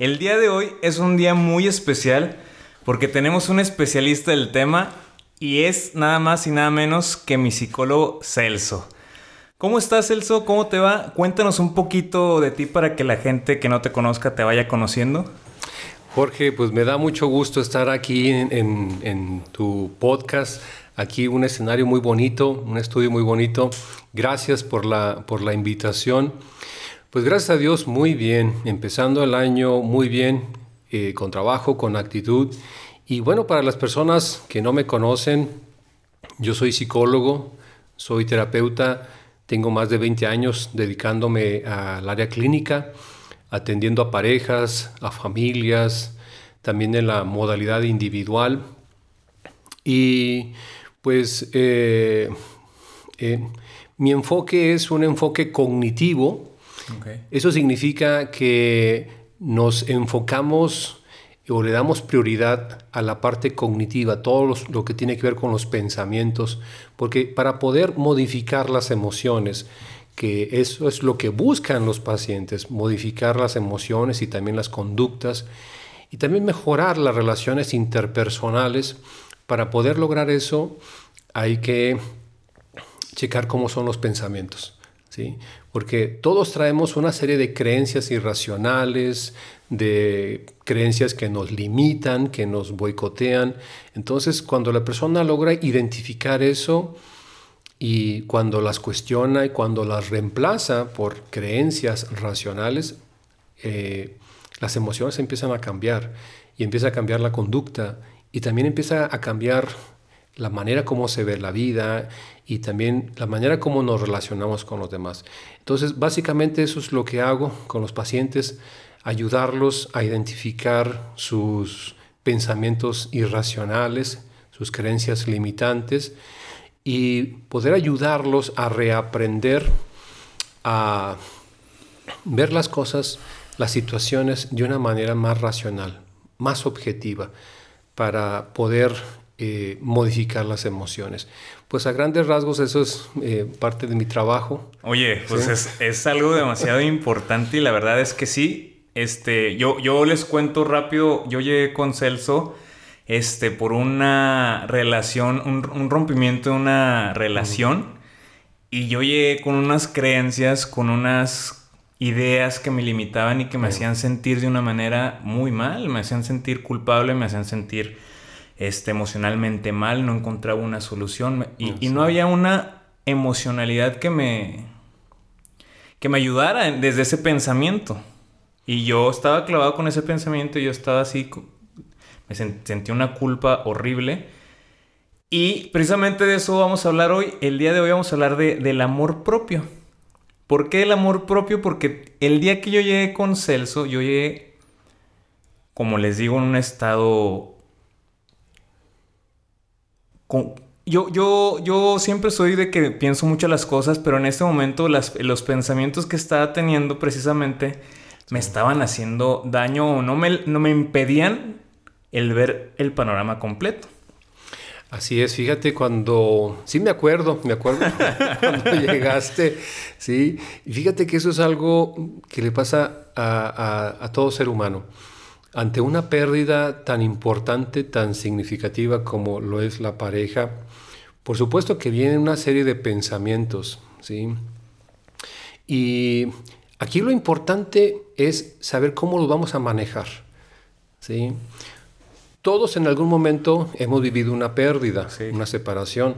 El día de hoy es un día muy especial porque tenemos un especialista del tema y es nada más y nada menos que mi psicólogo Celso. ¿Cómo estás Celso? ¿Cómo te va? Cuéntanos un poquito de ti para que la gente que no te conozca te vaya conociendo. Jorge, pues me da mucho gusto estar aquí en, tu podcast. Aquí un escenario muy bonito, un estudio muy bonito. Gracias por la, por la invitación. Pues gracias a Dios, muy bien. Empezando el año muy bien, eh, con trabajo, con actitud. Y bueno, para las personas que no me conocen, yo soy psicólogo, soy terapeuta, tengo más de 20 años dedicándome al área clínica, atendiendo a parejas, a familias, también en la modalidad individual. Y pues eh, eh, mi enfoque es un enfoque cognitivo, eso significa que nos enfocamos o le damos prioridad a la parte cognitiva, todo lo que tiene que ver con los pensamientos, porque para poder modificar las emociones, que eso es lo que buscan los pacientes, modificar las emociones y también las conductas, y también mejorar las relaciones interpersonales, para poder lograr eso hay que checar cómo son los pensamientos. ¿Sí? porque todos traemos una serie de creencias irracionales, de creencias que nos limitan, que nos boicotean. Entonces, cuando la persona logra identificar eso y cuando las cuestiona y cuando las reemplaza por creencias racionales, eh, las emociones empiezan a cambiar y empieza a cambiar la conducta y también empieza a cambiar la manera como se ve la vida y también la manera como nos relacionamos con los demás. Entonces, básicamente eso es lo que hago con los pacientes, ayudarlos a identificar sus pensamientos irracionales, sus creencias limitantes y poder ayudarlos a reaprender a ver las cosas, las situaciones de una manera más racional, más objetiva, para poder eh, modificar las emociones. Pues a grandes rasgos eso es eh, parte de mi trabajo. Oye, pues es, es, algo demasiado importante y la verdad es que sí. Este, yo, yo les cuento rápido, yo llegué con Celso este, por una relación, un, rompimiento de una relación y yo llegué con unas creencias, con unas ideas que me limitaban y que me hacían sentir de una manera muy mal, me hacían sentir culpable, me hacían sentir este, emocionalmente mal, no encontraba una solución y no, había una emocionalidad que me, que me ayudara desde ese pensamiento. Y yo estaba clavado con ese pensamiento y yo estaba así, me sentí una culpa horrible. Y precisamente de eso vamos a hablar hoy. El día de hoy vamos a hablar de, del amor propio. ¿Por qué el amor propio? Porque el día que yo llegué con Celso, yo llegué, como les digo, en un estado yo, yo, yo siempre soy de que pienso mucho las cosas, pero en este momento los pensamientos que estaba teniendo precisamente me estaban haciendo daño o no me, no me impedían el ver el panorama completo. Así es, fíjate cuando, sí me acuerdo, me acuerdo cuando llegaste, sí, y fíjate que eso es algo que le pasa a, a todo ser humano ante una pérdida tan importante, tan significativa como lo es la pareja, por supuesto que viene una serie de pensamientos, ¿sí? Y aquí lo importante es saber cómo lo vamos a manejar, ¿sí? Todos en algún momento hemos vivido una pérdida, una separación,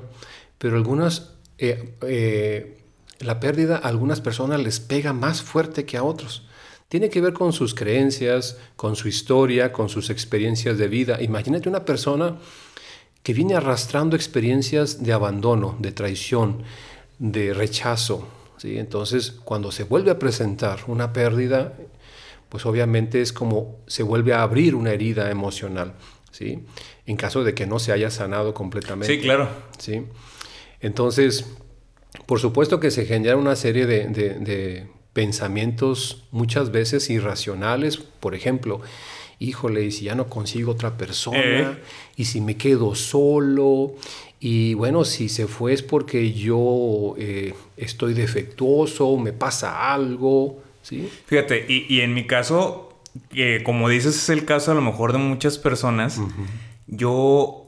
pero algunas, eh, eh, la pérdida a algunas personas les pega más fuerte que a otros tiene que ver con sus creencias, con su historia, con sus experiencias de vida. Imagínate una persona que viene arrastrando experiencias de abandono, de traición, de rechazo. ¿sí? Entonces, cuando se vuelve a presentar una pérdida, pues obviamente es como se vuelve a abrir una herida emocional, ¿sí? En caso de que no se haya sanado completamente. Sí, claro. ¿sí? Entonces, por supuesto que se genera una serie de, de pensamientos muchas veces irracionales, por ejemplo, híjole, y si ya no consigo otra persona, Eh. y si me quedo solo, y bueno, si se fue es porque yo eh, estoy defectuoso, me pasa algo, ¿sí? Fíjate, y, y en mi caso, que como dices, es el caso a lo mejor de muchas personas. Yo.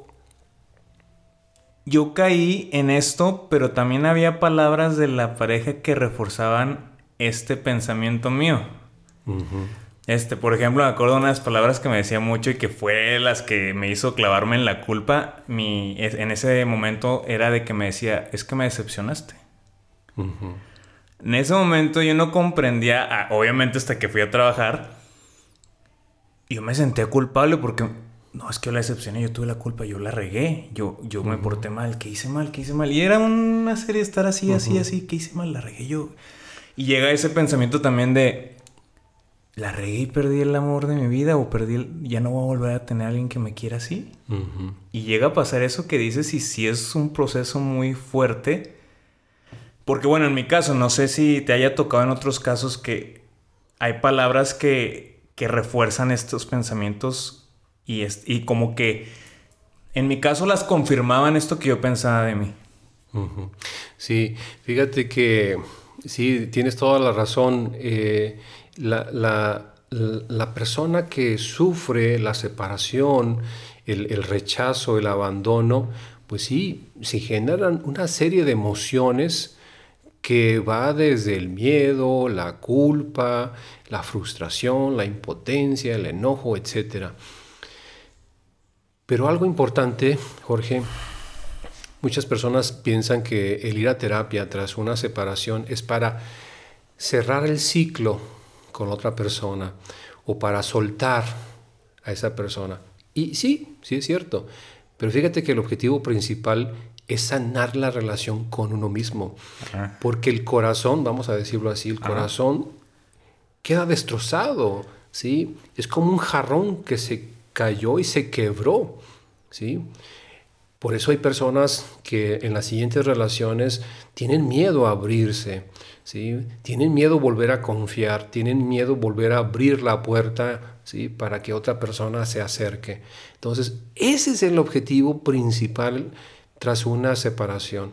Yo caí en esto, pero también había palabras de la pareja que reforzaban este pensamiento mío. Este, por ejemplo, me acuerdo de unas palabras que me decía mucho y que fue las que me hizo clavarme en la culpa. Mi, en ese momento era de que me decía, es que me decepcionaste. En ese momento yo no comprendía, obviamente hasta que fui a trabajar, yo me sentía culpable porque, no, es que yo la decepcioné, yo tuve la culpa, yo la regué, yo, yo me porté mal, que hice mal, que hice mal. Y era una serie de estar así, así, así, que hice mal, la regué yo. Y llega ese pensamiento también de, la regué y perdí el amor de mi vida o perdí, el- ya no voy a volver a tener a alguien que me quiera así. Y llega a pasar eso que dices y si es un proceso muy fuerte. Porque bueno, en mi caso, no sé si te haya tocado en otros casos que hay palabras que, que refuerzan estos pensamientos y, es- y como que en mi caso las confirmaban esto que yo pensaba de mí. Sí, fíjate que sí, tienes toda la razón. eh, la, la- la persona que sufre la separación, el, el rechazo, el abandono, pues sí, se generan una serie de emociones que va desde el miedo, la culpa, la frustración, la impotencia, el enojo, etc. Pero algo importante, Jorge, Muchas personas piensan que el ir a terapia tras una separación es para cerrar el ciclo con otra persona o para soltar a esa persona. Y sí, sí es cierto, pero fíjate que el objetivo principal es sanar la relación con uno mismo, Ajá. porque el corazón, vamos a decirlo así, el Ajá. corazón queda destrozado, ¿sí? Es como un jarrón que se cayó y se quebró, ¿sí? Por eso hay personas que en las siguientes relaciones tienen miedo a abrirse, ¿sí? Tienen miedo a volver a confiar, tienen miedo a volver a abrir la puerta, ¿sí? Para que otra persona se acerque. Entonces, ese es el objetivo principal tras una separación.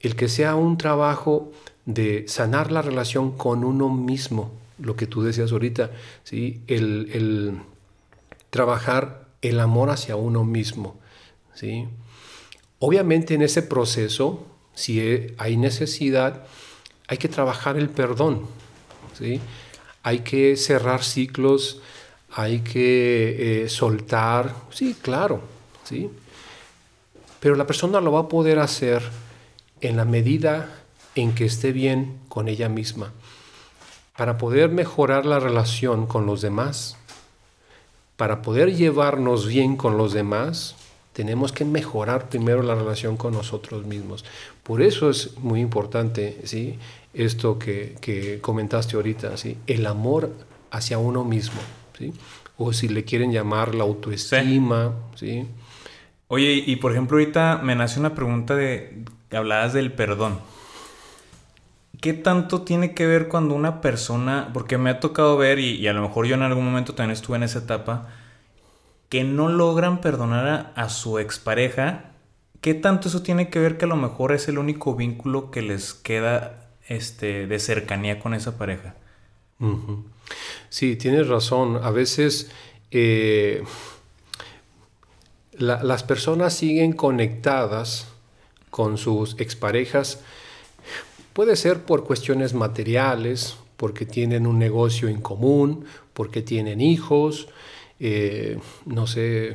El que sea un trabajo de sanar la relación con uno mismo, lo que tú decías ahorita, ¿sí? El, el trabajar el amor hacia uno mismo. ¿Sí? Obviamente en ese proceso, si hay necesidad, hay que trabajar el perdón. ¿sí? Hay que cerrar ciclos, hay que eh, soltar, sí, claro, ¿sí? Pero la persona lo va a poder hacer en la medida en que esté bien con ella misma. Para poder mejorar la relación con los demás, para poder llevarnos bien con los demás, tenemos que mejorar primero la relación con nosotros mismos. Por eso es muy importante, ¿sí? Esto que, que comentaste ahorita, ¿sí? El amor hacia uno mismo, ¿sí? O si le quieren llamar la autoestima, ¿sí? Oye, y, y por ejemplo, ahorita me nace una pregunta de. Hablabas del perdón. ¿Qué tanto tiene que ver cuando una persona, porque me ha tocado ver, y, y a lo mejor yo en algún momento también estuve en esa etapa, que no logran perdonar a, a su expareja? ¿Qué tanto eso tiene que ver que a lo mejor es el único vínculo que les queda este, de cercanía con esa pareja? Sí, tienes razón. A veces eh, la- las personas siguen conectadas con sus exparejas. Puede ser por cuestiones materiales, porque tienen un negocio en común, porque tienen hijos, eh, no sé,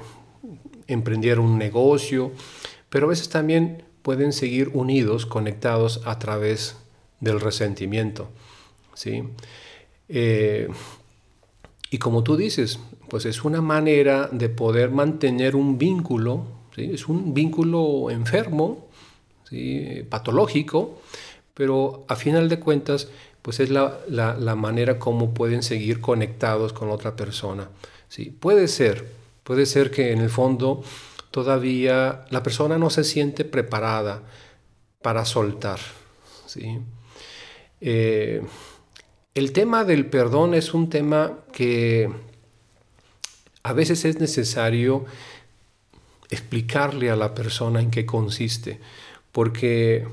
emprendieron un negocio, pero a veces también pueden seguir unidos, conectados a través del resentimiento. ¿sí? Eh, y como tú dices, pues es una manera de poder mantener un vínculo, ¿sí? es un vínculo enfermo, ¿sí? patológico, pero a final de cuentas, pues es la, la, manera como pueden seguir conectados con otra persona. ¿Sí? Puede ser, puede ser que en el fondo todavía la persona no se siente preparada para soltar. ¿sí? Eh, el tema del perdón es un tema que a veces es necesario explicarle a la persona en qué consiste, porque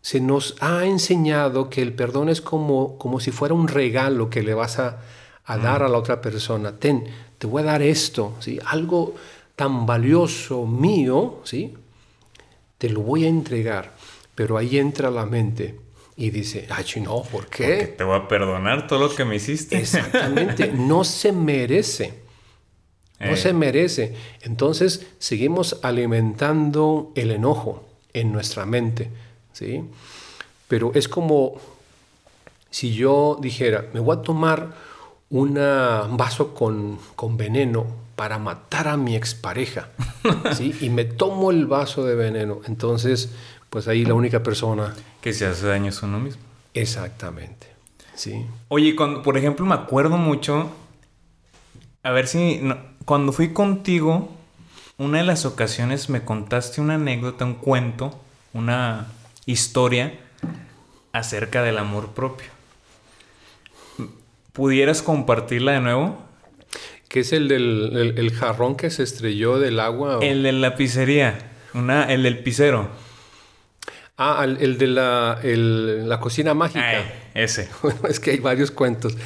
se nos ha enseñado que el perdón es como, como si fuera un regalo que le vas a, dar a la otra persona. Ten, te voy a dar esto, ¿sí? algo tan valioso mío, ¿sí? te lo voy a entregar. Pero ahí entra la mente y dice, ay, no, ¿por qué? Porque te voy a perdonar todo lo que me hiciste. Exactamente, no se merece. No se eh. merece. Entonces seguimos alimentando el enojo en nuestra mente. ¿sí? Pero es como si yo dijera, me voy a tomar un vaso con, con, veneno para matar a mi expareja. ¿sí? Y me tomo el vaso de veneno. Entonces, pues ahí la única persona... Que se hace daño es uno mismo. Exactamente. Sí. Oye, cuando, por ejemplo, me acuerdo mucho... A ver si cuando fui contigo, una de las ocasiones me contaste una anécdota, un cuento, una historia acerca del amor propio. ¿Pudieras compartirla de nuevo? ¿Qué es el del jarrón que se estrelló del agua? El de la pizzería, una, el del pizzero. Ah, el, de la, la cocina mágica. ese. Es que hay varios cuentos.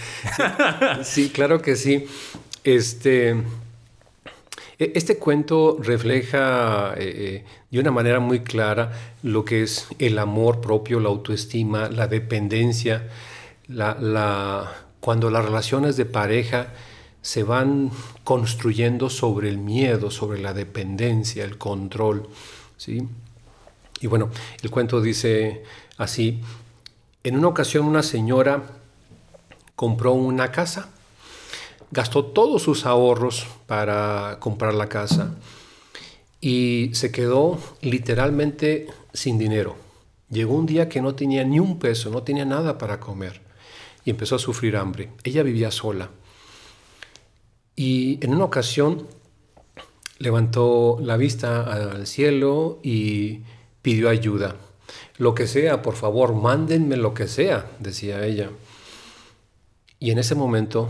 sí, claro que sí. Este, e, este cuento refleja eh, eh, de una manera muy clara lo que es el amor propio, la autoestima, la dependencia, la, cuando las relaciones de pareja se van construyendo sobre el miedo, sobre la dependencia, el control. ¿sí? Y bueno, el cuento dice así, en una ocasión una señora compró una casa gastó todos sus ahorros para comprar la casa y se quedó literalmente sin dinero. Llegó un día que no tenía ni un peso, no tenía nada para comer y empezó a sufrir hambre. Ella vivía sola. Y en una ocasión levantó la vista al cielo y pidió ayuda. Lo que sea, por favor, mándenme lo que sea, decía ella. Y en ese momento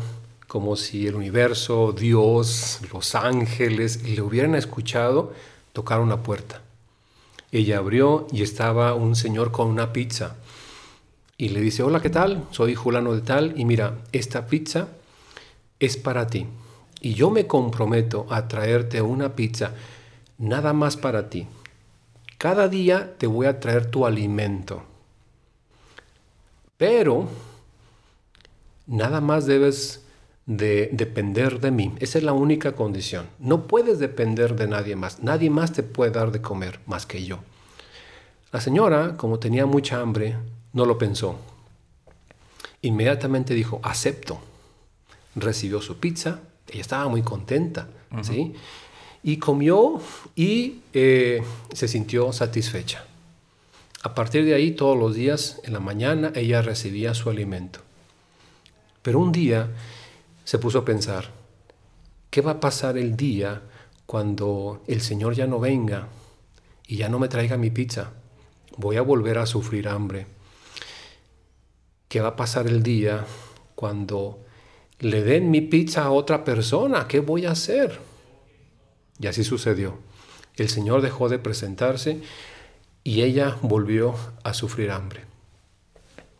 como si el universo, Dios, los ángeles le hubieran escuchado tocar una puerta. Ella abrió y estaba un señor con una pizza. Y le dice, hola, ¿qué tal? Soy Julano de tal y mira, esta pizza es para ti. Y yo me comprometo a traerte una pizza nada más para ti. Cada día te voy a traer tu alimento. Pero nada más debes de depender de mí. Esa es la única condición. No puedes depender de nadie más. Nadie más te puede dar de comer más que yo. La señora, como tenía mucha hambre, no lo pensó. Inmediatamente dijo, acepto. Recibió su pizza. Ella estaba muy contenta. ¿sí? Y comió y eh, se sintió satisfecha. A partir de ahí, todos los días, en la mañana, ella recibía su alimento. Pero un día se puso a pensar, ¿qué va a pasar el día cuando el Señor ya no venga y ya no me traiga mi pizza? Voy a volver a sufrir hambre. ¿Qué va a pasar el día cuando le den mi pizza a otra persona? ¿Qué voy a hacer? Y así sucedió. El Señor dejó de presentarse y ella volvió a sufrir hambre.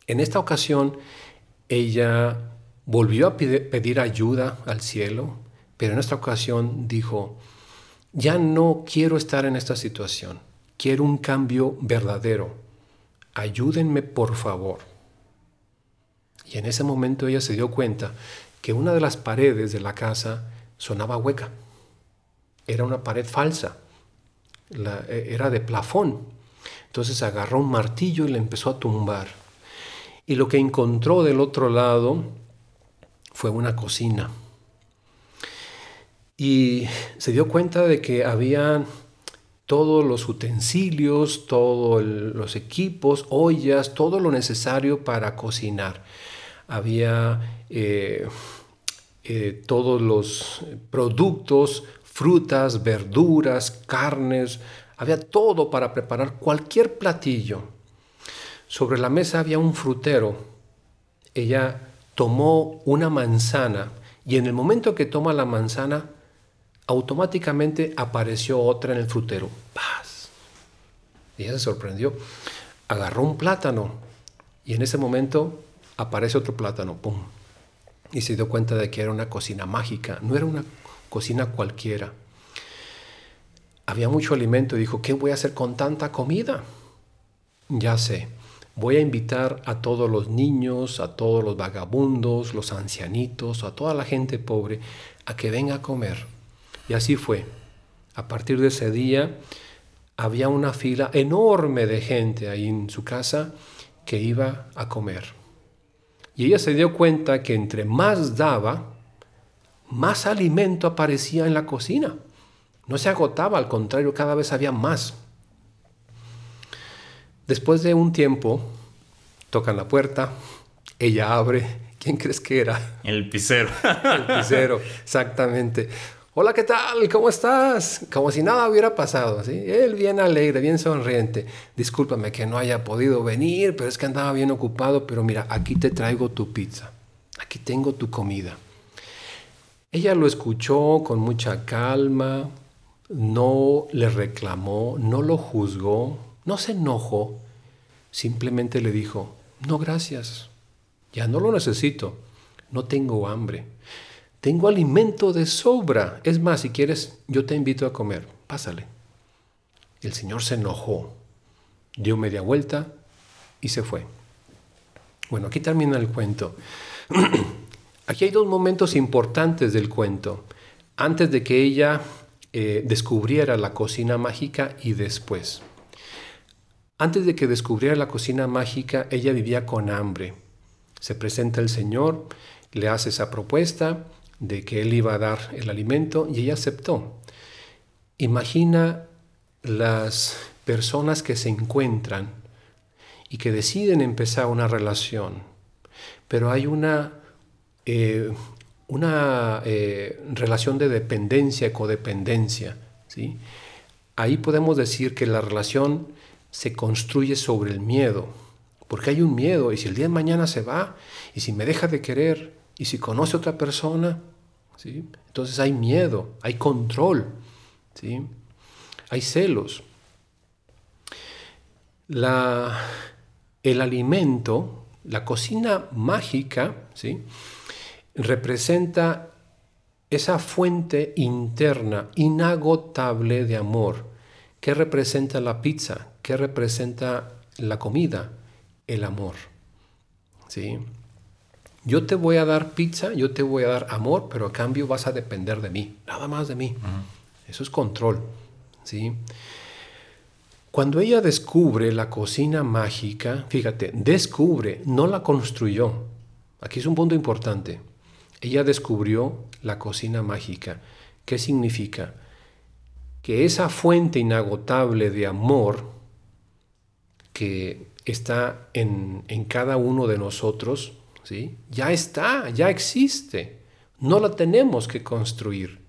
En esta ocasión, ella volvió a pedir ayuda al cielo, pero en esta ocasión dijo, ya no quiero estar en esta situación, quiero un cambio verdadero, ayúdenme por favor. Y en ese momento ella se dio cuenta que una de las paredes de la casa sonaba hueca, era una pared falsa, e, era de plafón. Entonces agarró un martillo y le empezó a tumbar. Y lo que encontró del otro lado fue una cocina. Y se dio cuenta de que había todos los utensilios, todos los equipos, ollas, todo lo necesario para cocinar. Había eh, eh, todos los productos, frutas, verduras, carnes, había todo para preparar cualquier platillo. Sobre la mesa había un frutero. Ella tomó una manzana y en el momento que toma la manzana, automáticamente apareció otra en el frutero. ¡Paz! Ella se sorprendió. Agarró un plátano y en ese momento aparece otro plátano. ¡Pum! Y se dio cuenta de que era una cocina mágica, no era una cocina cualquiera. Había mucho alimento y dijo, ¿qué voy a hacer con tanta comida? Ya sé, voy a invitar a todos los niños, a todos los vagabundos, los ancianitos, a toda la gente pobre, a que venga a comer. Y así fue. A partir de ese día había una fila enorme de gente ahí en su casa que iba a comer. Y ella se dio cuenta que entre más daba, más alimento aparecía en la cocina. No se agotaba, al contrario, cada vez había más. Después de un tiempo, tocan la puerta, ella abre. ¿Quién crees que era? El pisero. El pisero, exactamente. Hola, ¿qué tal? ¿Cómo estás? Como si nada hubiera pasado, ¿sí? Él bien alegre, bien sonriente. Discúlpame que no haya podido venir, pero es que andaba bien ocupado, pero mira, aquí te traigo tu pizza. Aquí tengo tu comida. Ella lo escuchó con mucha calma, no le reclamó, no lo juzgó, no se enojó, simplemente le dijo, no gracias, ya no lo necesito, no tengo hambre, tengo alimento de sobra, es más, si quieres, yo te invito a comer, pásale. El Señor se enojó, dio media vuelta y se fue. Bueno, aquí termina el cuento. aquí hay dos momentos importantes del cuento. Antes de que ella eh, descubriera la cocina mágica y después. Antes de que descubriera la cocina mágica, ella vivía con hambre. Se presenta el Señor, le hace esa propuesta de que Él iba a dar el alimento y ella aceptó. Imagina las personas que se encuentran y que deciden empezar una relación, pero hay una, eh, una eh, relación de dependencia, codependencia. ¿sí? Ahí podemos decir que la relación se construye sobre el miedo, porque hay un miedo, y si el día de mañana se va, y si me deja de querer, y si conoce a otra persona, ¿sí? entonces hay miedo, hay control, ¿sí? hay celos. La, el alimento, la cocina mágica, ¿sí? representa esa fuente interna, inagotable de amor. ¿Qué representa la pizza? ¿Qué representa la comida? El amor. ¿Sí? Yo te voy a dar pizza, yo te voy a dar amor, pero a cambio vas a depender de mí, nada más de mí. Eso es control. ¿sí? Cuando ella descubre la cocina mágica, fíjate, descubre, no la construyó. Aquí es un punto importante. Ella descubrió la cocina mágica. ¿Qué significa? Que esa fuente inagotable de amor que está en, cada uno de nosotros, ¿sí? ya está, ya existe. No la tenemos que construir.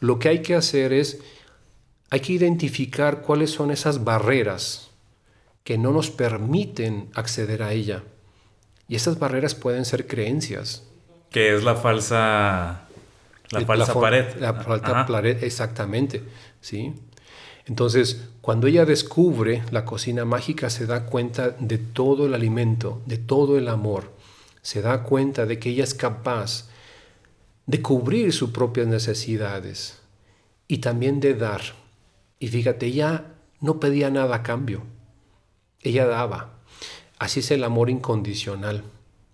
Lo que hay que hacer es, hay que identificar cuáles son esas barreras que no nos permiten acceder a ella. Y esas barreras pueden ser creencias, que es la falsa. La falsa pared. La falsa pared, exactamente. ¿sí? Entonces, cuando ella descubre la cocina mágica, se da cuenta de todo el alimento, de todo el amor. Se da cuenta de que ella es capaz de cubrir sus propias necesidades y también de dar. Y fíjate, ella no pedía nada a cambio. Ella daba. Así es el amor incondicional.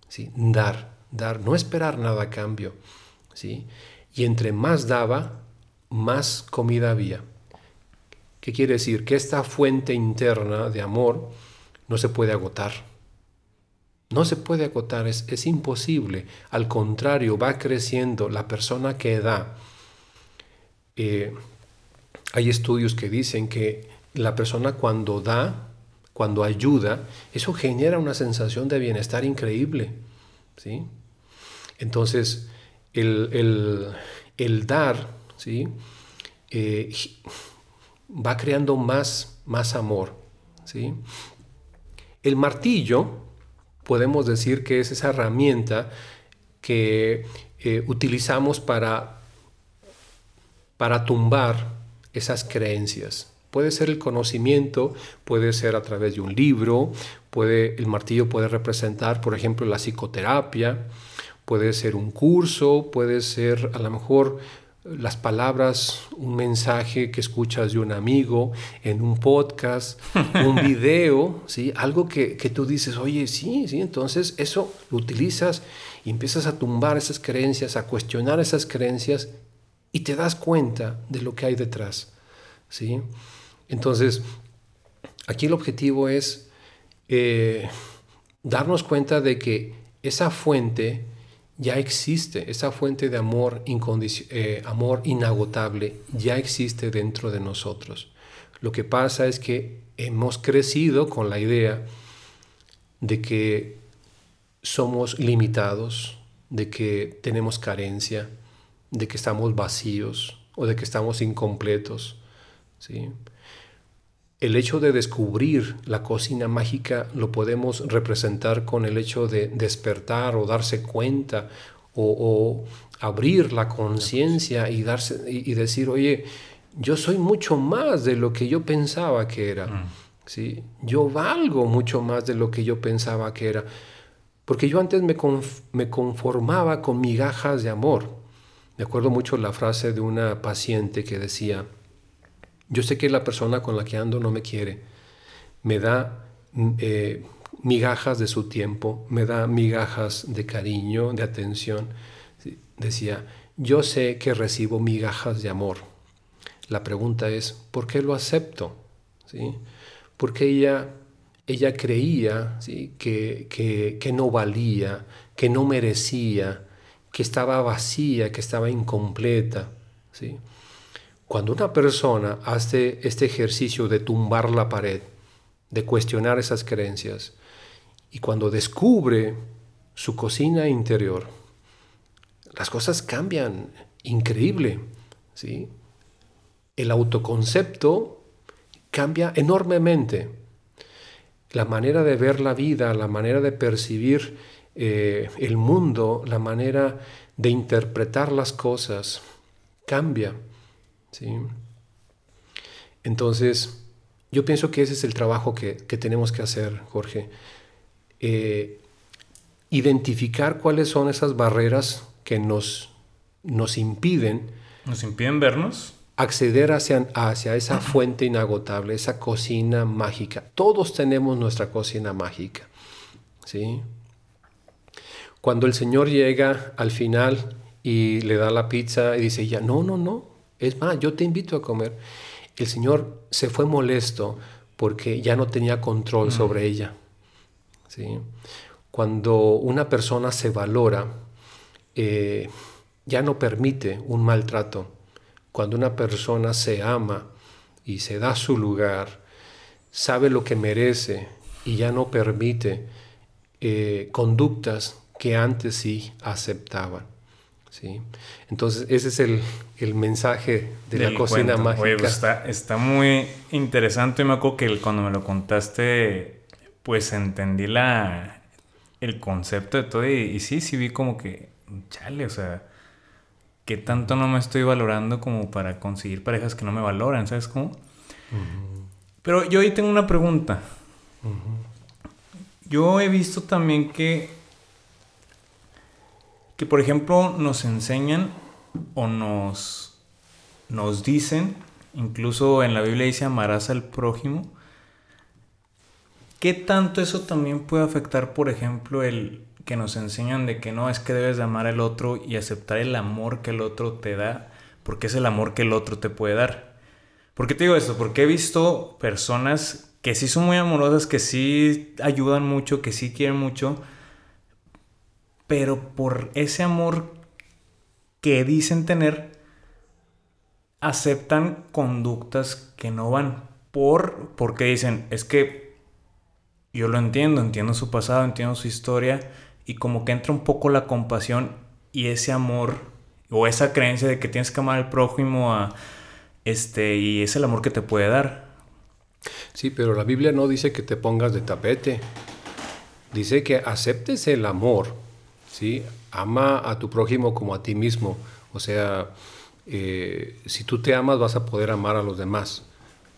¿sí? Dar dar, no esperar nada a cambio. ¿sí? Y entre más daba, más comida había. ¿Qué quiere decir? Que esta fuente interna de amor no se puede agotar. No se puede agotar, es, es imposible. Al contrario, va creciendo la persona que da. Eh, hay estudios que dicen que la persona cuando da, cuando ayuda, eso genera una sensación de bienestar increíble. ¿sí? Entonces, el, dar ¿sí? Eh, va creando más, más amor. ¿sí? El martillo, podemos decir que es esa herramienta que eh, utilizamos para, para tumbar esas creencias. Puede ser el conocimiento, puede ser a través de un libro, puede, el martillo puede representar, por ejemplo, la psicoterapia, puede ser un curso, puede ser a lo mejor las palabras, un mensaje que escuchas de un amigo, en un podcast, un video, ¿sí? algo que, tú dices, oye, sí, sí, entonces eso lo utilizas y empiezas a tumbar esas creencias, a cuestionar esas creencias y te das cuenta de lo que hay detrás. ¿sí? Entonces, aquí el objetivo es eh, darnos cuenta de que esa fuente, ya existe, esa fuente de amor, eh, amor inagotable ya existe dentro de nosotros. Lo que pasa es que hemos crecido con la idea de que somos limitados, de que tenemos carencia, de que estamos vacíos o de que estamos incompletos. ¿sí? El hecho de descubrir la cocina mágica lo podemos representar con el hecho de despertar o darse cuenta o, abrir la conciencia y, darse, y, decir, oye, yo soy mucho más de lo que yo pensaba que era. Mm. ¿sí? Yo valgo mucho más de lo que yo pensaba que era. Porque yo antes me, me conformaba con migajas de amor. Me acuerdo mucho la frase de una paciente que decía, yo sé que la persona con la que ando no me quiere. Me da mm, eh, migajas de su tiempo, me da migajas de cariño, de atención. Decía, yo sé que recibo migajas de amor. La pregunta es, ¿por qué lo acepto? ¿Sí? Porque ella, ella creía que, que, que no valía, que no merecía, que estaba vacía, que estaba incompleta. ¿sí? Cuando una persona hace este ejercicio de tumbar la pared, de cuestionar esas creencias, y cuando descubre su cocina interior, las cosas cambian increíble. ¿sí? El autoconcepto cambia enormemente. La manera de ver la vida, la manera de percibir eh, el mundo, la manera de interpretar las cosas, cambia. ¿Sí? Entonces, yo pienso que ese es el trabajo que, tenemos que hacer, Jorge. Eh, identificar cuáles son esas barreras que nos, nos impiden. ¿Nos impiden vernos? Acceder hacia, hacia esa fuente inagotable, esa cocina mágica. Todos tenemos nuestra cocina mágica. ¿sí? Cuando el Señor llega al final y le da la pizza y dice ya, no, no, no, es más, yo te invito a comer. El Señor se fue molesto porque ya no tenía control sobre ella. ¿sí? Cuando una persona se valora, eh, ya no permite un maltrato. Cuando una persona se ama y se da su lugar, sabe lo que merece y ya no permite eh, conductas que antes sí aceptaban. ¿Sí? Entonces, ese es el, mensaje de la cocina mágica. Oye, pues está, está muy interesante. Me acuerdo que cuando me lo contaste, pues entendí la, el concepto de todo y, sí, sí vi como que, chale, o sea, que tanto no me estoy valorando como para conseguir parejas que no me valoran, ¿sabes cómo? Pero yo ahí tengo una pregunta. Yo he visto también que que por ejemplo nos enseñan o nos, nos dicen, incluso en la Biblia dice amarás al prójimo, ¿qué tanto eso también puede afectar, por ejemplo, el que nos enseñan de que no es que debes de amar al otro y aceptar el amor que el otro te da, porque es el amor que el otro te puede dar? ¿Por qué te digo esto? Porque he visto personas que sí son muy amorosas, que sí ayudan mucho, que sí quieren mucho, pero por ese amor que dicen tener, aceptan conductas que no van. por porque dicen, es que yo lo entiendo, entiendo su pasado, entiendo su historia y como que entra un poco la compasión y ese amor o esa creencia de que tienes que amar al prójimo a este y es el amor que te puede dar. Sí, pero la Biblia no dice que te pongas de tapete. Dice que aceptes el amor, ¿sí? Ama a tu prójimo como a ti mismo. O sea, eh, si tú te amas vas a poder amar a los demás,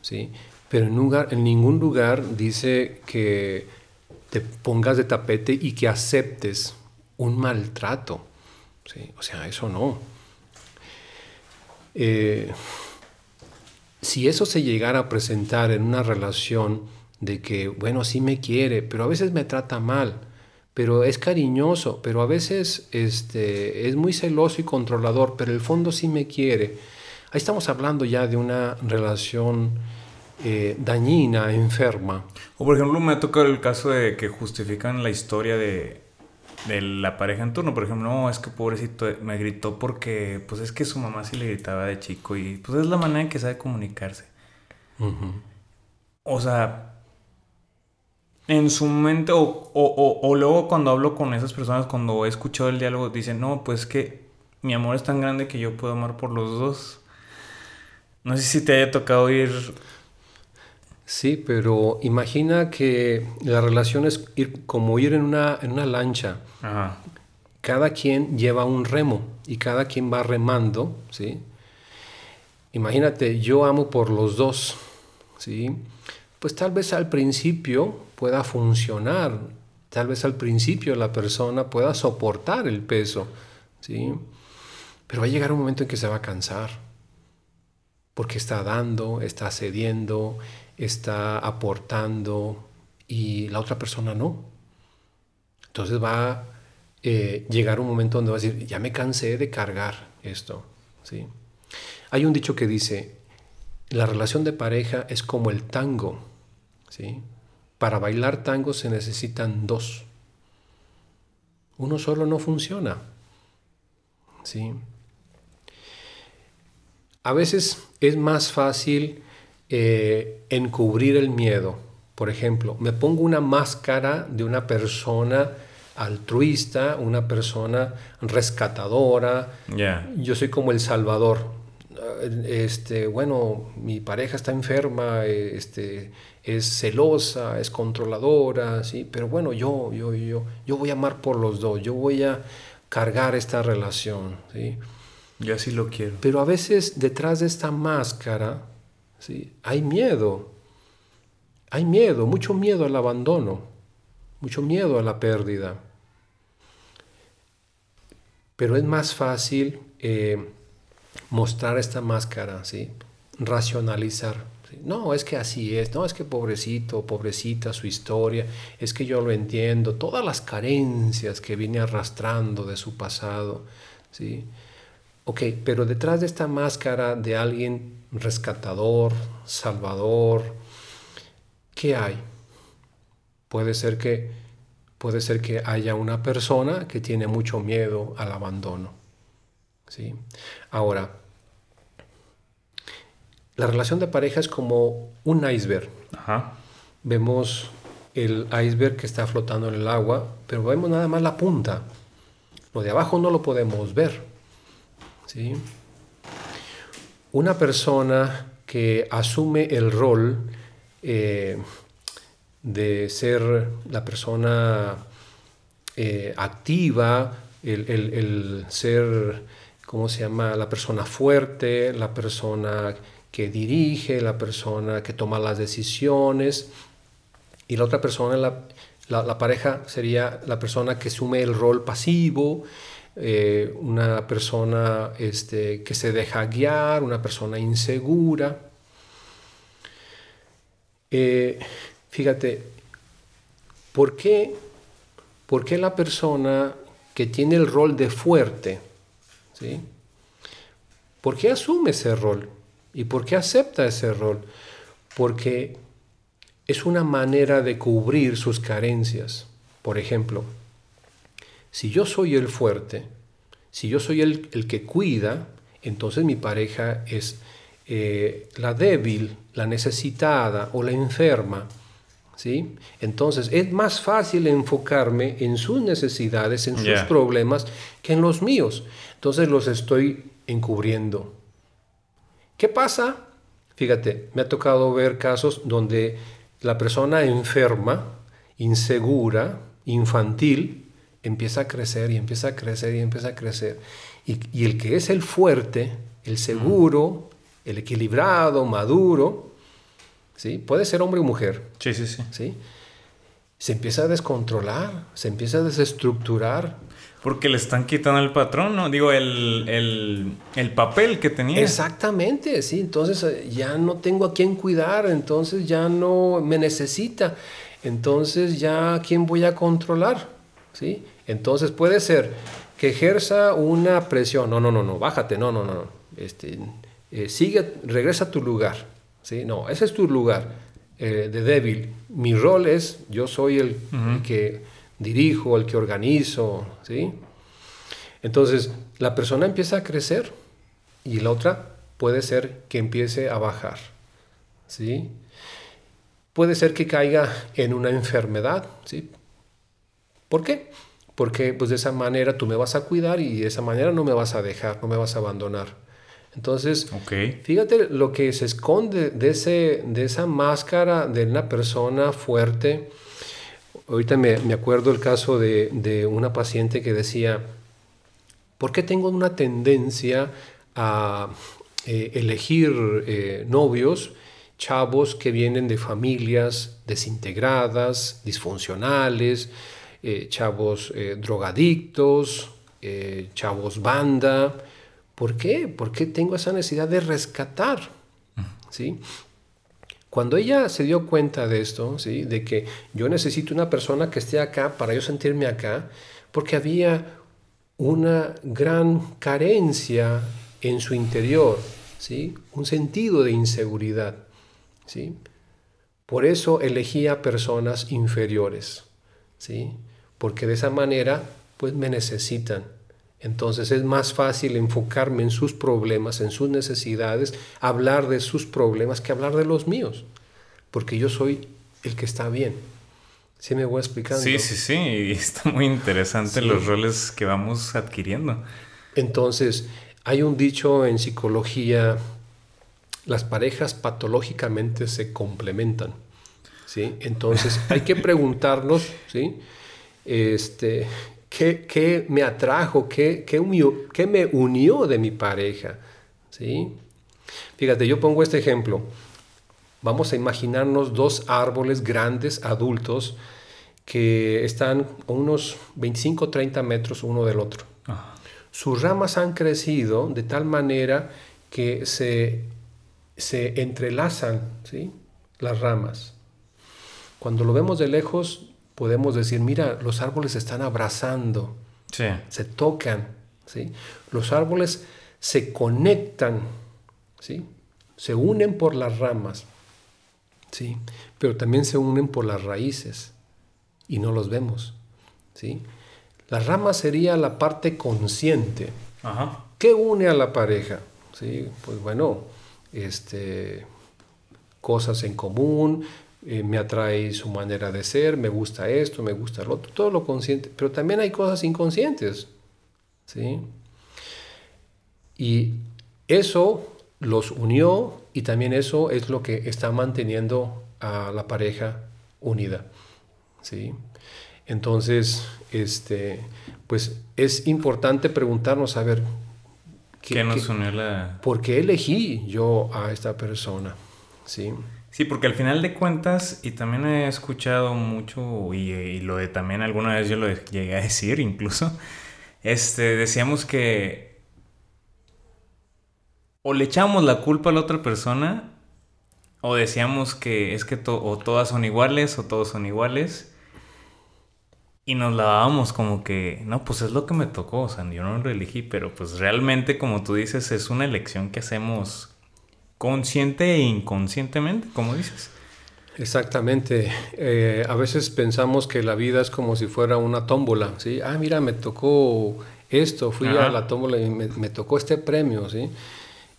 ¿sí? Pero en, lugar, en ningún lugar dice que te pongas de tapete y que aceptes un maltrato. ¿sí? O sea, eso no. Eh, si eso se llegara a presentar en una relación de que, bueno, sí me quiere, pero a veces me trata mal, pero es cariñoso, pero a veces este, es muy celoso y controlador, pero en el fondo sí me quiere. Ahí estamos hablando ya de una relación eh, dañina, enferma. O por ejemplo, me ha tocado el caso de que justifican la historia de, de la pareja en turno. Por ejemplo, no, es que pobrecito me gritó porque, pues es que su mamá sí le gritaba de chico y pues es la manera en que sabe comunicarse. O sea, en su mente, o, o, o, luego cuando hablo con esas personas, cuando he escuchado el diálogo, dicen, no, pues que mi amor es tan grande que yo puedo amar por los dos. No sé si te haya tocado ir Sí, pero imagina que la relación es ir, como ir en una, en una lancha. Cada quien lleva un remo y cada quien va remando, ¿sí? Imagínate, yo amo por los dos, ¿sí? Pues tal vez al principio pueda funcionar, tal vez al principio la persona pueda soportar el peso, ¿sí? Pero va a llegar un momento en que se va a cansar, porque está dando, está cediendo, está aportando y la otra persona no. Entonces va a eh, llegar un momento donde va a decir, ya me cansé de cargar esto. ¿sí? Hay un dicho que dice, la relación de pareja es como el tango. ¿sí? Para bailar tango se necesitan dos. Uno solo no funciona. ¿sí? A veces es más fácil eh, encubrir el miedo. Por ejemplo, me pongo una máscara de una persona altruista, una persona rescatadora. Yo soy como el salvador. Este, bueno, mi pareja está enferma, este, es celosa, es controladora, sí, pero bueno, yo, yo, yo, yo voy a amar por los dos, yo voy a cargar esta relación, sí. Yo así lo quiero. Pero a veces detrás de esta máscara ¿sí? Hay miedo, hay miedo, mucho miedo al abandono, mucho miedo a la pérdida. Pero es más fácil eh, mostrar esta máscara, ¿sí? racionalizar. No, es que así es, no, es que pobrecito, pobrecita su historia, es que yo lo entiendo, todas las carencias que viene arrastrando de su pasado. ¿sí? Ok, pero detrás de esta máscara de alguien rescatador, salvador, ¿qué hay? Puede ser que puede ser que haya una persona que tiene mucho miedo al abandono. ¿sí? Ahora, la relación de pareja es como un iceberg. Vemos el iceberg que está flotando en el agua, pero vemos nada más la punta. Lo de abajo no lo podemos ver. ¿sí? una persona que asume el rol eh, de ser la persona eh, activa, el, ser, ¿cómo se llama? La persona fuerte, la persona que dirige, la persona que toma las decisiones. Y la otra persona, la pareja, sería la persona que asume el rol pasivo, eh, una persona este, que se deja guiar, una persona insegura. Eh, fíjate, ¿por qué, ¿por qué la persona que tiene el rol de fuerte, ¿sí? ¿por qué asume ese rol? ¿Y por qué acepta ese rol? Porque es una manera de cubrir sus carencias. Por ejemplo, si yo soy el fuerte, si yo soy el, que cuida, entonces mi pareja es, eh, la débil, la necesitada o la enferma, ¿sí? Entonces es más fácil enfocarme en sus necesidades, en sus problemas, que en los míos. Entonces los estoy encubriendo. ¿Qué pasa? Fíjate, me ha tocado ver casos donde la persona enferma, insegura, infantil, empieza a crecer y empieza a crecer y empieza a crecer. Y, el que es el fuerte, el seguro, el equilibrado, maduro, ¿sí? puede ser hombre o mujer. Sí, sí, sí. ¿sí? Se empieza a descontrolar, se empieza a desestructurar. Porque le están quitando el patrón, ¿no? Digo, el, el, papel que tenía. Exactamente, sí. Entonces eh, ya no tengo a quién cuidar, entonces ya no me necesita. Entonces ya a quién voy a controlar, ¿sí? Entonces puede ser que ejerza una presión. No, no, no, no, bájate, no, no, no. Este, eh, sigue, regresa a tu lugar. ¿sí? No, ese es tu lugar eh, de débil. Mi rol es, yo soy el, que dirijo, el que organizo. ¿sí? Entonces, la persona empieza a crecer y la otra puede ser que empiece a bajar. ¿sí? Puede ser que caiga en una enfermedad. ¿sí? ¿Por qué? porque pues de esa manera tú me vas a cuidar y de esa manera no me vas a dejar, no me vas a abandonar. Entonces, fíjate lo que se esconde de, ese, de esa máscara de una persona fuerte. Ahorita me, me acuerdo el caso de, de, una paciente que decía, ¿por qué tengo una tendencia a eh, elegir eh, novios, chavos que vienen de familias desintegradas, disfuncionales? Eh, chavos drogadictos, chavos banda. ¿Por qué? Porque tengo esa necesidad de rescatar. ¿sí? Cuando ella se dio cuenta de esto, ¿sí? de que yo necesito una persona que esté acá para yo sentirme acá, porque había una gran carencia en su interior, ¿sí? un sentido de inseguridad. ¿sí? Por eso elegía personas inferiores. ¿sí? porque de esa manera pues me necesitan. Entonces es más fácil enfocarme en sus problemas, en sus necesidades, hablar de sus problemas que hablar de los míos, porque yo soy el que está bien. ¿Sí me voy explicando? Sí, sí, sí, y está muy interesante los roles que vamos adquiriendo. Entonces, hay un dicho en psicología, las parejas patológicamente se complementan. ¿sí? Entonces, hay que preguntarnos, ¿sí? este, ¿qué, me atrajo? ¿Qué, qué, me unió de mi pareja? ¿Sí? Fíjate, yo pongo este ejemplo. Vamos a imaginarnos dos árboles grandes, adultos, que están a unos 25 o 30 metros uno del otro. Sus ramas han crecido de tal manera que se, se entrelazan ¿sí? las ramas. Cuando lo vemos de lejos, podemos decir, mira, los árboles se están abrazando, se tocan, ¿sí? los árboles se conectan, ¿sí? se unen por las ramas, ¿sí? pero también se unen por las raíces y no los vemos. ¿sí? La rama sería la parte consciente. ¿Qué une a la pareja? ¿Sí? Pues bueno, este, cosas en común, eh, me atrae su manera de ser, me gusta esto, me gusta lo otro, todo lo consciente, pero también hay cosas inconscientes, ¿sí? Y eso los unió y también eso es lo que está manteniendo a la pareja unida, ¿sí? Entonces, este, pues es importante preguntarnos, a ver, ¿qué, nos unió la... ¿Por qué elegí yo a esta persona? ¿Sí? Sí, porque al final de cuentas, y también he escuchado mucho, y, lo de también alguna vez yo lo llegué a decir incluso, este, decíamos que o le echamos la culpa a la otra persona, o decíamos que es que o todas son iguales, o todos son iguales, y nos la dábamos como que, no, pues es lo que me tocó, o sea, yo no lo elegí, pero pues realmente, como tú dices, es una elección que hacemos consciente e inconscientemente, como dices. Exactamente. Eh, a veces pensamos que la vida es como si fuera una tómbola, ¿sí? Ah, mira, me tocó esto, fui a la tómbola y me, tocó este premio, ¿sí?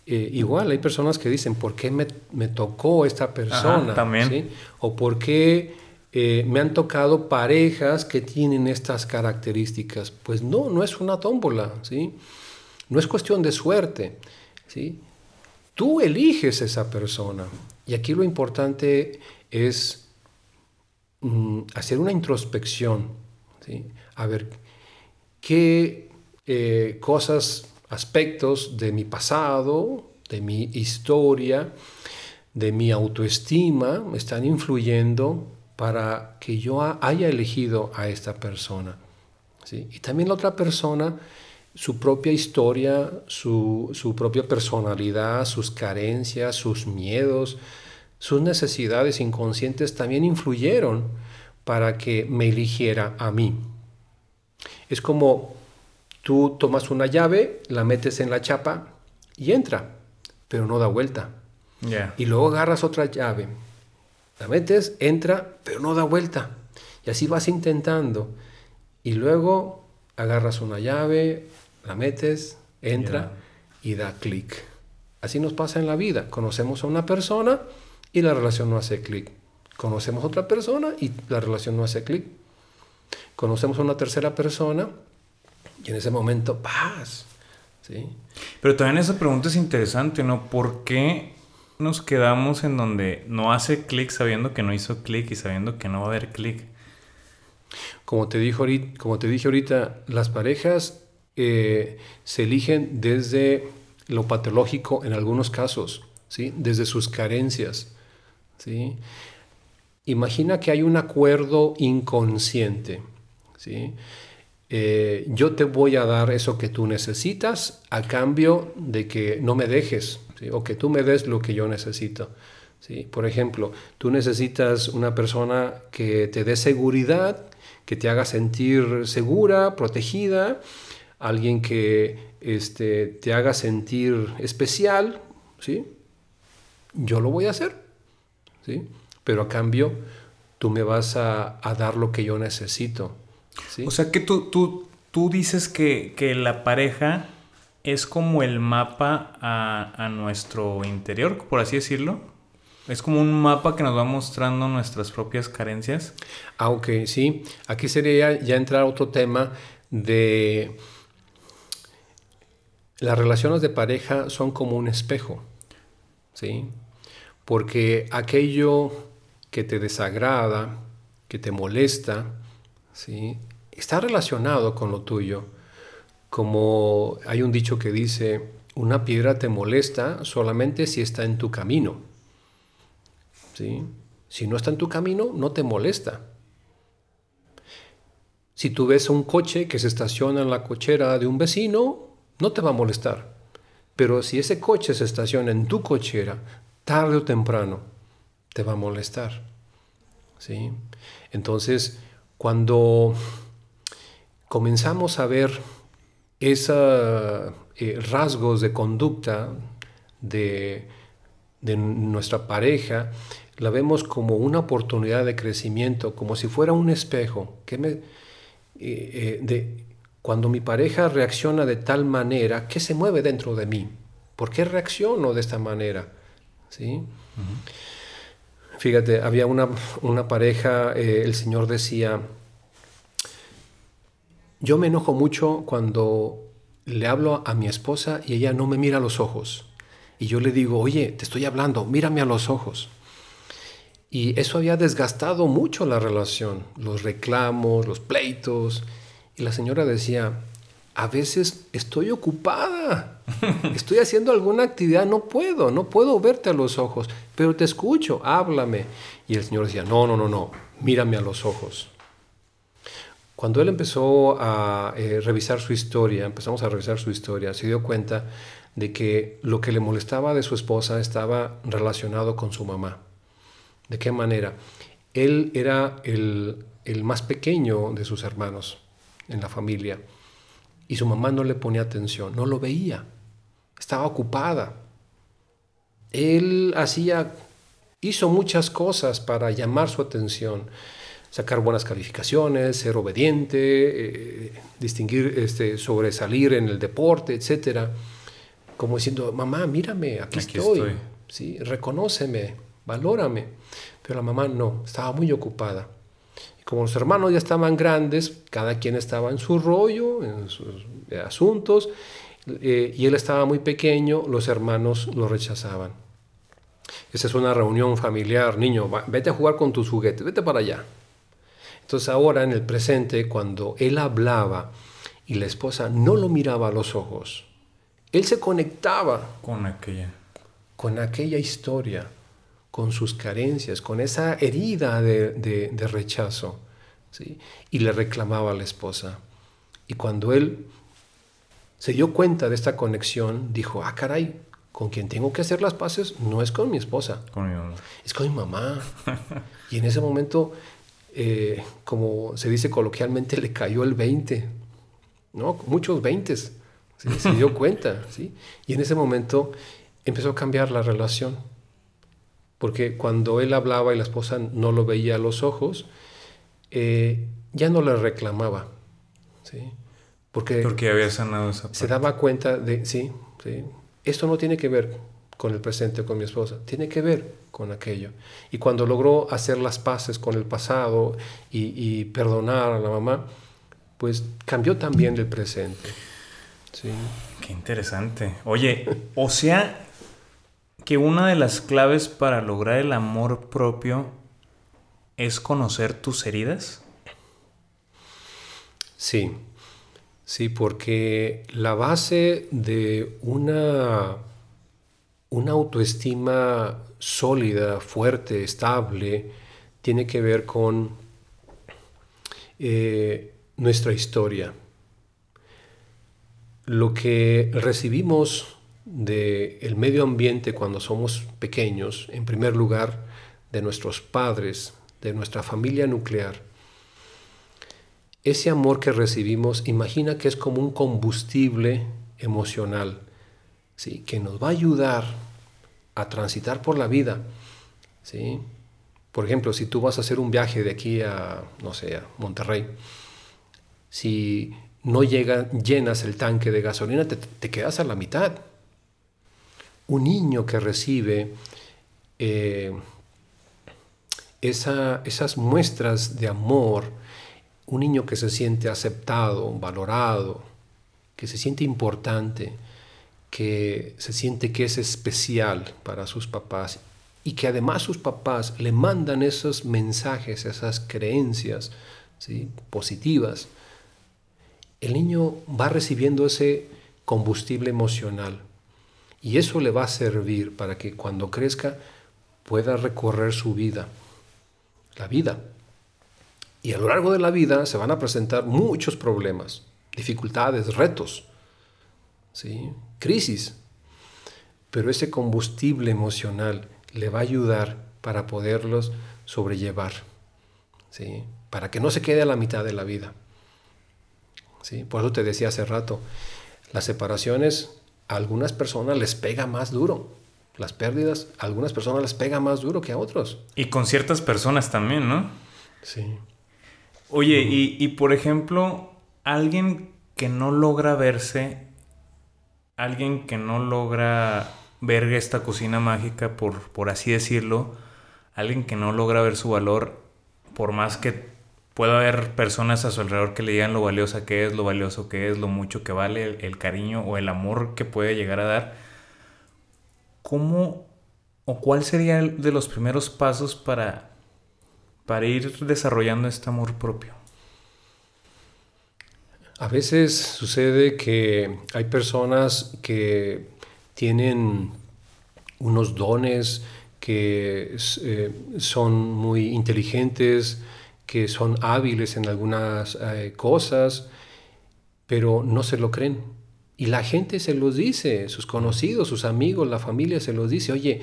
eh, igual hay personas que dicen, ¿por qué me, me tocó esta persona? también. O ¿por qué eh, me han tocado parejas que tienen estas características? Pues no, no es una tómbola, ¿sí? No es cuestión de suerte, ¿sí? Tú eliges esa persona. Y aquí lo importante es mm, hacer una introspección, ¿sí? A ver, ¿qué eh, cosas aspectos de mi pasado, de mi historia, de mi autoestima, están influyendo para que yo haya elegido a esta persona. ¿sí? Y también la otra persona, su propia historia, su, su propia personalidad, sus carencias, sus miedos, sus necesidades inconscientes también influyeron para que me eligiera a mí. Es como Tú tomas una llave, la metes en la chapa y entra, pero no da vuelta. Y luego agarras otra llave, la metes, entra, pero no da vuelta. Y así vas intentando. Y luego agarras una llave, la metes, entra y da clic. Así nos pasa en la vida. Conocemos a una persona y la relación no hace clic. Conocemos a otra persona y la relación no hace clic. Conocemos a una tercera persona y en ese momento, paz. ¿sí? Pero también esa pregunta es interesante, ¿no? ¿Por qué nos quedamos en donde no hace clic sabiendo que no hizo clic y sabiendo que no va a haber clic? Como te, dijo ahorita, como te dije ahorita, las parejas eh, se eligen desde lo patológico en algunos casos, ¿sí? desde sus carencias. ¿sí? Imagina que hay un acuerdo inconsciente. ¿sí? Eh, yo te voy a dar eso que tú necesitas a cambio de que no me dejes o que tú me des lo que yo necesito. ¿sí? Por ejemplo, tú necesitas una persona que te dé seguridad, que te haga sentir segura, protegida, alguien que este, te haga sentir especial, ¿sí? yo lo voy a hacer, ¿sí? pero a cambio tú me vas a, a dar lo que yo necesito. O sea que tú, tú, tú dices que, la pareja es como el mapa a, nuestro interior, por así decirlo. Es como un mapa que nos va mostrando nuestras propias carencias. Ah, ok, sí. Aquí sería ya entrar a otro tema de... Las relaciones de pareja son como un espejo, ¿sí? Porque aquello que te desagrada, que te molesta, ¿sí? está relacionado con lo tuyo. Como hay un dicho que dice, una piedra te molesta solamente si está en tu camino. ¿Sí? Si no está en tu camino, no te molesta. Si tú ves un coche que se estaciona en la cochera de un vecino, no te va a molestar. Pero si ese coche se estaciona en tu cochera, tarde o temprano, te va a molestar. ¿Sí? Entonces, cuando comenzamos a ver esos eh, rasgos de conducta de, nuestra pareja, la vemos como una oportunidad de crecimiento, como si fuera un espejo. Que me, eh, eh, de, cuando mi pareja reacciona de tal manera, ¿qué se mueve dentro de mí? ¿Por qué reacciono de esta manera? ¿Sí? Fíjate, había una, una pareja, el Señor decía, yo me enojo mucho cuando le hablo a mi esposa y ella no me mira a los ojos. Y yo le digo, oye, te estoy hablando, mírame a los ojos. Y eso había desgastado mucho la relación, los reclamos, los pleitos. Y la señora decía, a veces estoy ocupada, estoy haciendo alguna actividad, no puedo, no puedo verte a los ojos, pero te escucho, háblame. Y el Señor decía, no, no, no, no, mírame a los ojos. Cuando él empezó a eh, revisar su historia, empezamos a revisar su historia, se dio cuenta de que lo que le molestaba de su esposa estaba relacionado con su mamá. ¿De qué manera? Él era el, el más pequeño de sus hermanos en la familia y su mamá no le ponía atención, no lo veía, estaba ocupada. Él hacía, hizo muchas cosas para llamar su atención sacar buenas calificaciones, ser obediente, eh, distinguir, este, sobresalir en el deporte, etc. como diciendo, mamá, mírame, aquí, estoy, ¿sí? reconóceme, valórame. Pero la mamá no, estaba muy ocupada. Y como los hermanos ya estaban grandes, cada quien estaba en su rollo, en sus asuntos, eh, y él estaba muy pequeño, los hermanos lo rechazaban. Esa es una reunión familiar, niño, vete a jugar con tus juguetes, vete para allá. Entonces ahora en el presente, cuando él hablaba y la esposa no lo miraba a los ojos, él se conectaba con aquella, con aquella historia, con sus carencias, con esa herida de, rechazo, ¿sí? y le reclamaba a la esposa. Y cuando él se dio cuenta de esta conexión, dijo, ah, caray, con quien tengo que hacer las paces no es con mi esposa, es con mi mamá. y en ese momento, eh, como se dice coloquialmente, le cayó el 20, ¿no? Muchos 20, se dio cuenta, ¿sí? Y en ese momento empezó a cambiar la relación, porque cuando él hablaba y la esposa no lo veía a los ojos, eh, ya no le reclamaba, ¿sí? Porque, porque había sanado esa Se daba cuenta de, sí, sí, esto no tiene que ver con el presente con mi esposa, tiene que ver con aquello. Y cuando logró hacer las paces con el pasado y, perdonar a la mamá, pues cambió también el presente. Sí. Qué interesante. Oye, o sea que una de las claves para lograr el amor propio es conocer tus heridas. Sí, Sí, porque la base de una, una autoestima sólida, fuerte, estable, tiene que ver con eh, nuestra historia. Lo que recibimos del medio ambiente cuando somos pequeños, en primer lugar, de nuestros padres, de nuestra familia nuclear, ese amor que recibimos, imagina que es como un combustible emocional, ¿sí? que nos va a ayudar a transitar por la vida. ¿sí? Por ejemplo, si tú vas a hacer un viaje de aquí a, no sé, a Monterrey, si no llega, llenas el tanque de gasolina, te, quedas a la mitad. Un niño que recibe eh, esas muestras de amor, un niño que se siente aceptado, valorado, que se siente importante, que se siente que es especial para sus papás y que además sus papás le mandan esos mensajes, esas creencias ¿sí? positivas, el niño va recibiendo ese combustible emocional y eso le va a servir para que cuando crezca pueda recorrer su vida, la vida, y a lo largo de la vida se van a presentar muchos problemas, dificultades, retos, ¿sí? crisis. Pero ese combustible emocional le va a ayudar para poderlos sobrellevar, ¿sí? para que no se quede a la mitad de la vida. ¿sí? Por eso te decía hace rato, las separaciones a algunas personas les pega más duro. Las pérdidas a algunas personas les pega más duro que a otros. Y con ciertas personas también, ¿no? Sí. Oye, y, por ejemplo, alguien que no logra verse, alguien que no logra ver esta cocina mágica, por, por así decirlo, alguien que no logra ver su valor, por más que pueda haber personas a su alrededor que le digan lo valiosa que es, lo valioso que es, lo mucho que vale, el, el cariño o el amor que puede llegar a dar, ¿cómo o cuál sería de los primeros pasos para para ir desarrollando este amor propio? A veces sucede que hay personas que tienen unos dones, que eh, son muy inteligentes, que son hábiles en algunas eh, cosas, pero no se lo creen. Y la gente se los dice, sus conocidos, sus amigos, la familia se los dice, oye,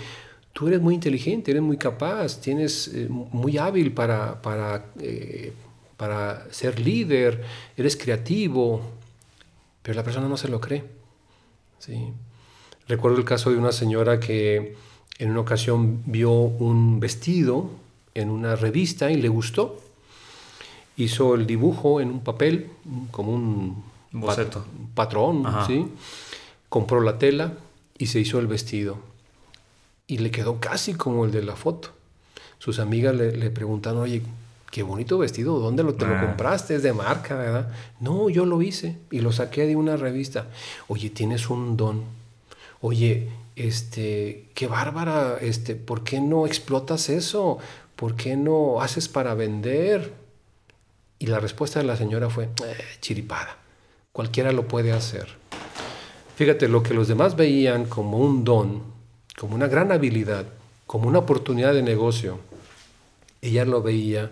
tú eres muy inteligente, eres muy capaz, tienes eh, muy hábil para, para, eh, para ser líder, eres creativo, pero la persona no se lo cree. ¿sí? Recuerdo el caso de una señora que en una ocasión vio un vestido en una revista y le gustó. Hizo el dibujo en un papel, como un boceto. patrón, ¿sí? compró la tela, y se hizo el vestido. Y le quedó casi como el de la foto. Sus amigas le, le preguntaron, oye, qué bonito vestido, ¿dónde lo, te lo Ah. compraste? Es de marca, ¿verdad? No, yo lo hice y lo saqué de una revista. Oye, tienes un don. Oye, este, qué bárbara, este, ¿por qué no explotas eso? ¿Por qué no haces para vender? Y la respuesta de la señora fue, "Eh, chiripada, cualquiera lo puede hacer. Fíjate, lo que los demás veían como un don, como una gran habilidad, como una oportunidad de negocio, ella lo veía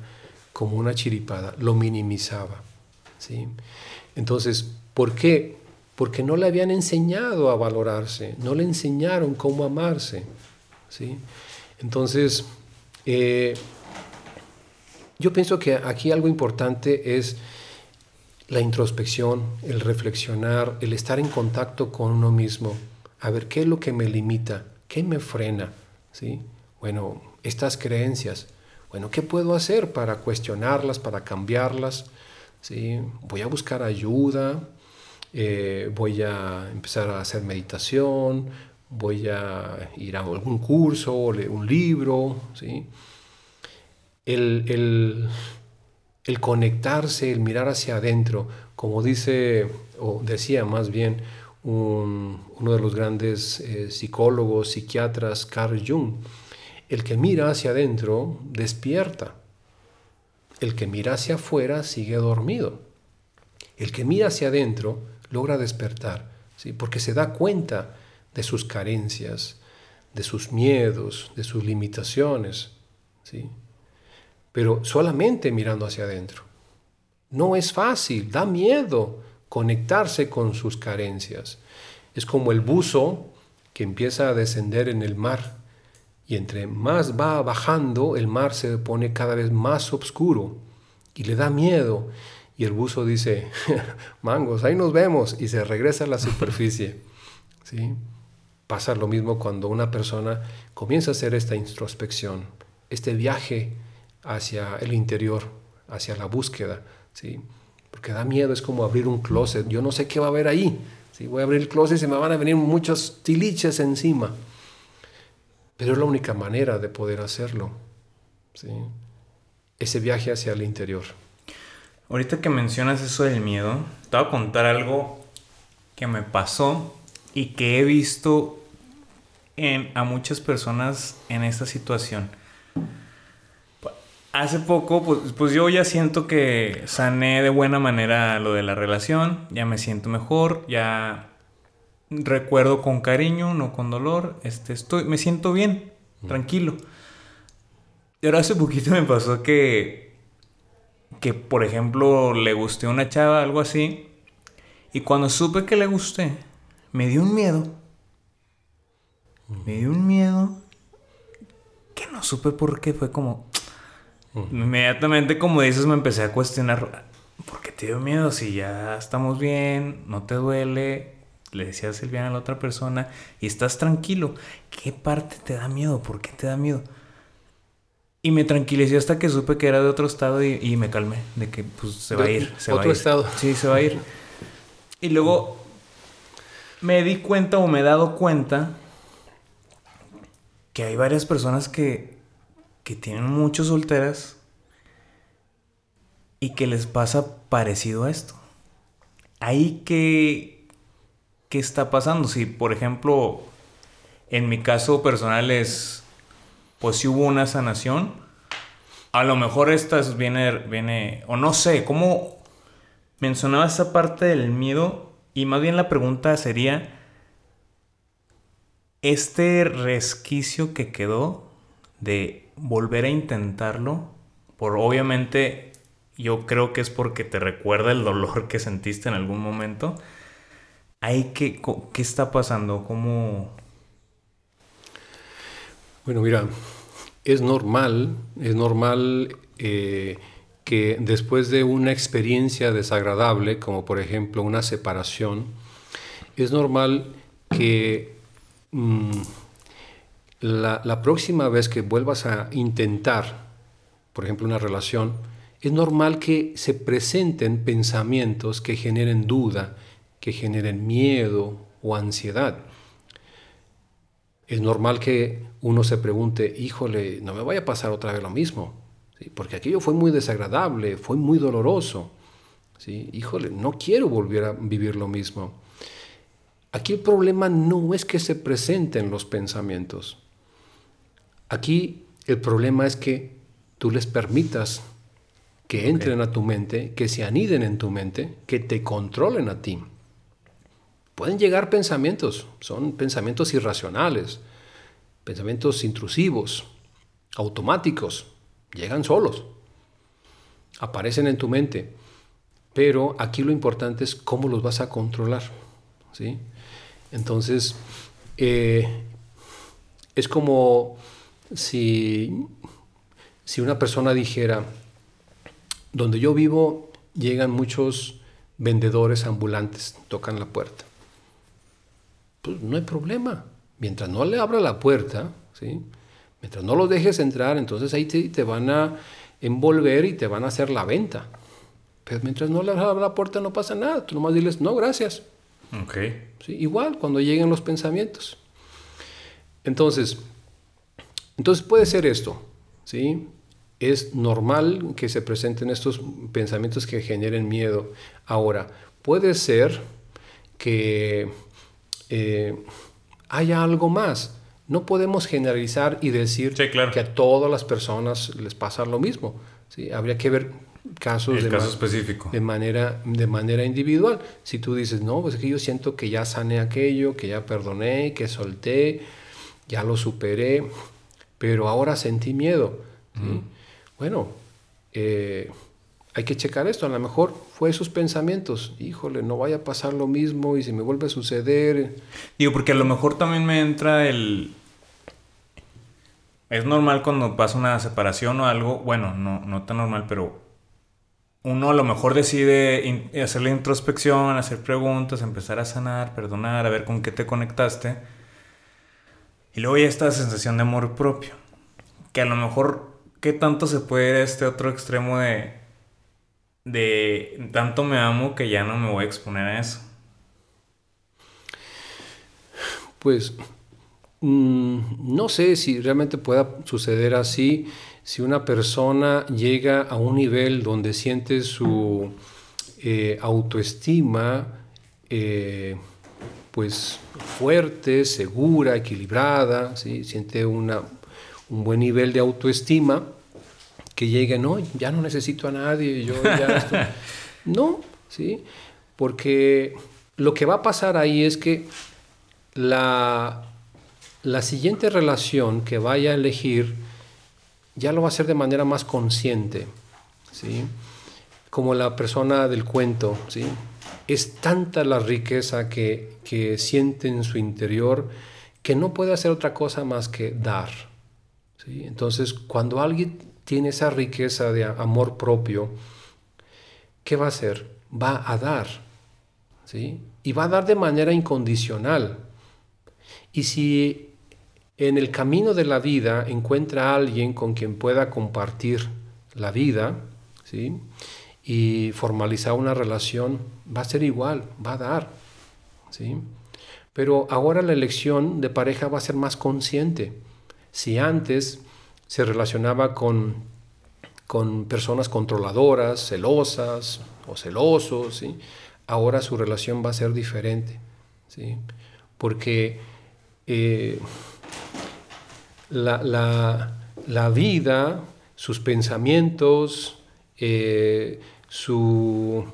como una chiripada, lo minimizaba. ¿sí? Entonces, ¿por qué? Porque no le habían enseñado a valorarse, no le enseñaron cómo amarse. ¿sí? Entonces, eh, yo pienso que aquí algo importante es la introspección, el reflexionar, el estar en contacto con uno mismo, a ver qué es lo que me limita, qué me frena, ¿sí? Bueno, estas creencias, bueno, ¿qué puedo hacer para cuestionarlas, para cambiarlas? ¿Sí? Voy a buscar ayuda, eh, voy a empezar a hacer meditación, voy a ir a algún curso, leer un libro, ¿sí? El, el, el conectarse, el mirar hacia adentro, como dice, o decía más bien, un- uno de los grandes eh, psicólogos, psiquiatras, Carl Jung, el que mira hacia adentro despierta, el que mira hacia afuera sigue dormido, el que mira hacia adentro logra despertar, ¿sí? porque se da cuenta de sus carencias, de sus miedos, de sus limitaciones, ¿sí? Pero solamente mirando hacia adentro. No es fácil, da miedo conectarse con sus carencias. Es como el buzo que empieza a descender en el mar y entre más va bajando, el mar se pone cada vez más oscuro y le da miedo. Y el buzo dice, mangos, ahí nos vemos y se regresa a la superficie. ¿Sí? Pasa lo mismo cuando una persona comienza a hacer esta introspección, este viaje hacia el interior, hacia la búsqueda, ¿sí? Porque da miedo, es como abrir un closet, yo no sé qué va a haber ahí, ¿sí? Voy a abrir el closet y se me van a venir muchos tiliches encima. Pero es la única manera de poder hacerlo, ¿sí? Ese viaje hacia el interior. Ahorita que mencionas eso del miedo, te voy a contar algo que me pasó y que he visto en, a muchas personas en esta situación. Hace poco, pues, pues yo ya siento que sané de buena manera lo de la relación, ya me siento mejor, ya recuerdo con cariño, no con dolor, este, estoy, me siento bien, tranquilo. Y ahora hace poquito me pasó que, que, por ejemplo, le gusté a una chava, algo así, y cuando supe que le gusté, me dio un miedo. Me dio un miedo que no supe por qué, fue como... Inmediatamente, como dices, me empecé a cuestionar, ¿por qué te dio miedo? Si ya estamos bien, no te duele, le decía Silviana a la otra persona, y estás tranquilo. ¿Qué parte te da miedo? ¿Por qué te da miedo? Y me tranquilicé hasta que supe que era de otro estado y, y me calmé, de que pues se va a ir. Se va a otro ir. estado. Sí, se va a ir. Y luego me di cuenta o me he dado cuenta que hay varias personas que, que tienen muchas solteras y que les pasa parecido a esto. Ahí que, ¿qué está pasando? Si, por ejemplo, en mi caso personal es, pues si hubo una sanación, a lo mejor esta es- viene, viene, o no sé, ¿cómo mencionaba esa parte del miedo? Y más bien la pregunta sería, este resquicio que quedó de volver a intentarlo, por obviamente yo creo que es porque te recuerda el dolor que sentiste en algún momento. Ahí que, ¿Qué está pasando? ¿Cómo...? Bueno, mira, es normal, es normal eh, que después de una experiencia desagradable, como por ejemplo una separación, es normal que mm, la, próxima vez que vuelvas a intentar, por ejemplo, una relación, es normal que se presenten pensamientos que generen duda, que generen miedo o ansiedad. es normal que uno se pregunte, híjole, no me vaya a pasar otra vez lo mismo, porque aquello fue muy desagradable, fue muy doloroso. ¿sí? Híjole, no quiero volver a vivir lo mismo. Aquí el problema no es que se presenten los pensamientos. Aquí el problema es que tú les permitas que entren a tu mente, que se aniden en tu mente, que te controlen a ti. Pueden llegar pensamientos, son pensamientos irracionales, pensamientos intrusivos, automáticos, llegan solos, aparecen en tu mente, pero aquí lo importante es cómo los vas a controlar. ¿sí? Entonces, eh, es como si, si una persona dijera, donde yo vivo llegan muchos vendedores ambulantes, tocan la puerta. Pues no hay problema. Mientras no le abra la puerta, ¿sí? mientras no los dejes entrar, entonces ahí te, van a envolver y te van a hacer la venta. Pero mientras no le abra la puerta no pasa nada. Tú nomás diles, no, gracias. Ok. ¿Sí? Igual cuando lleguen los pensamientos. Entonces, entonces puede ser esto. ¿sí? es normal que se presenten estos pensamientos que generen miedo. Ahora, puede ser que eh, haya algo más. No podemos generalizar y decir que a todas las personas les pasa lo mismo. ¿sí? Habría que ver casos de, caso específico. de manera de manera individual. Si tú dices, no, pues es que yo siento que ya sané aquello, que ya perdoné, que solté, ya lo superé, pero ahora sentí miedo. ¿sí? bueno, eh, hay que checar esto, a lo mejor fue esos pensamientos, híjole, no vaya a pasar lo mismo y si me vuelve a suceder. Digo, porque a lo mejor también me entra el... Es normal cuando pasa una separación o algo, bueno, no, no tan normal, pero uno a lo mejor decide hacer la introspección, hacer preguntas, empezar a sanar, perdonar, a ver con qué te conectaste. Y luego ya esta sensación de amor propio, que a lo mejor ¿qué tanto se puede ir a este otro extremo de, de tanto me amo que ya no me voy a exponer a eso? Pues mm, no sé si realmente pueda suceder así, si una persona llega a un nivel donde siente su eh, autoestima eh, pues fuerte, segura, equilibrada, ¿sí? siente una un buen nivel de autoestima, que llegue, no, ya no necesito a nadie, yo ya no, ¿sí? Porque lo que va a pasar ahí es que la, la siguiente relación que vaya a elegir ya lo va a hacer de manera más consciente, ¿sí? Como la persona del cuento, ¿sí? Es tanta la riqueza que, que siente en su interior que no puede hacer otra cosa más que dar. Entonces, cuando alguien tiene esa riqueza de amor propio, ¿qué va a hacer? Va a dar. ¿sí? Y va a dar de manera incondicional. Y si en el camino de la vida encuentra a alguien con quien pueda compartir la vida, ¿sí? Y formalizar una relación, va a ser igual, va a dar. ¿sí? Pero ahora la elección de pareja va a ser más consciente. Si antes se relacionaba con, con personas controladoras, celosas o celosos, ahora su relación va a ser diferente. ¿sí? Porque eh, la, vida, sus pensamientos, eh, su,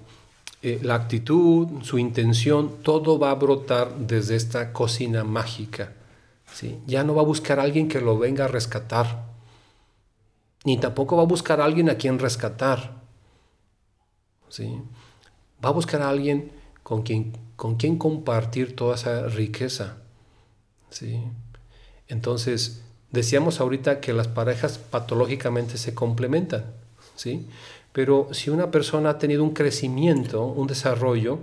eh, la actitud, su intención, todo va a brotar desde esta cocina mágica ya no va a buscar a alguien que lo venga a rescatar, ni tampoco va a buscar a alguien a quien rescatar. ¿sí? Va a buscar a alguien con quien, con quien compartir toda esa riqueza. ¿sí? Entonces, decíamos ahorita que las parejas patológicamente se complementan. ¿sí? Pero si una persona ha tenido un crecimiento, un desarrollo,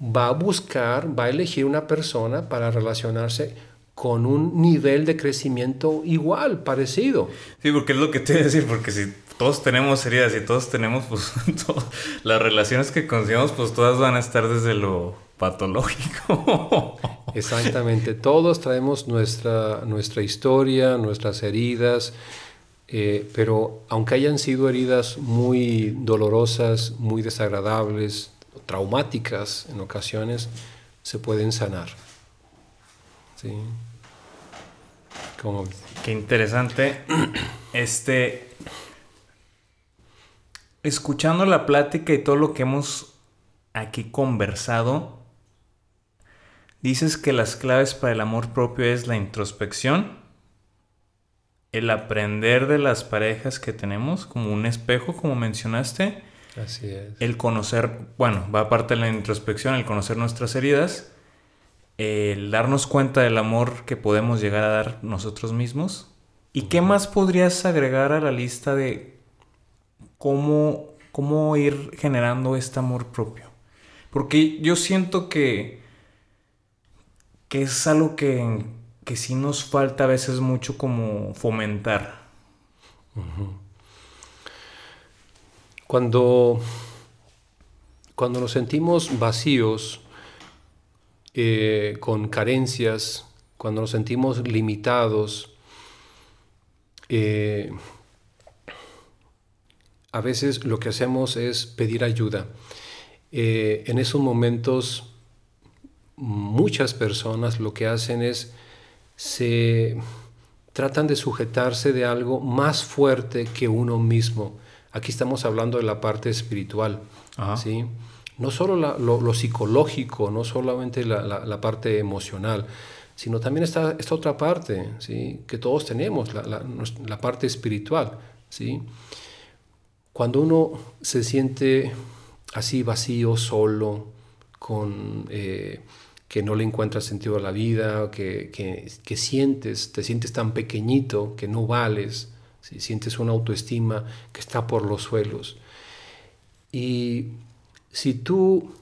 va a buscar, va a elegir una persona para relacionarse con un nivel de crecimiento igual, parecido. Sí, porque es lo que te voy a decir, porque si todos tenemos heridas y todos tenemos, pues, las relaciones que consigamos, pues todas van a estar desde lo patológico. Exactamente, todos traemos nuestra, nuestra historia, nuestras heridas, eh, pero aunque hayan sido heridas muy dolorosas, muy desagradables, traumáticas en ocasiones, se pueden sanar. ¿Sí? Qué interesante. Este, escuchando la plática y todo lo que hemos aquí conversado, dices que las claves para el amor propio es la introspección, el aprender de las parejas que tenemos como un espejo, como mencionaste. Así es. El conocer, bueno, va aparte de la introspección, el conocer nuestras heridas, el darnos cuenta del amor que podemos llegar a dar nosotros mismos. ¿Y qué más podrías agregar a la lista de cómo, cómo ir generando este amor propio? Porque yo siento que, que es algo que, que sí nos falta a veces mucho como fomentar. Cuando, cuando nos sentimos vacíos, eh, con carencias, cuando nos sentimos limitados, eh, a veces lo que hacemos es pedir ayuda. Eh, en esos momentos muchas personas lo que hacen es se tratan de sujetarse de algo más fuerte que uno mismo. Aquí estamos hablando de la parte espiritual, ¿sí? No solo lo, psicológico, no solamente la, parte emocional, sino también esta, esta otra parte, ¿sí? Que todos tenemos, la, parte espiritual, ¿sí? Cuando uno se siente así vacío, solo, con, eh, que no le encuentra sentido a la vida, que, que, sientes, te sientes tan pequeñito que no vales, sientes una autoestima que está por los suelos. Y si tú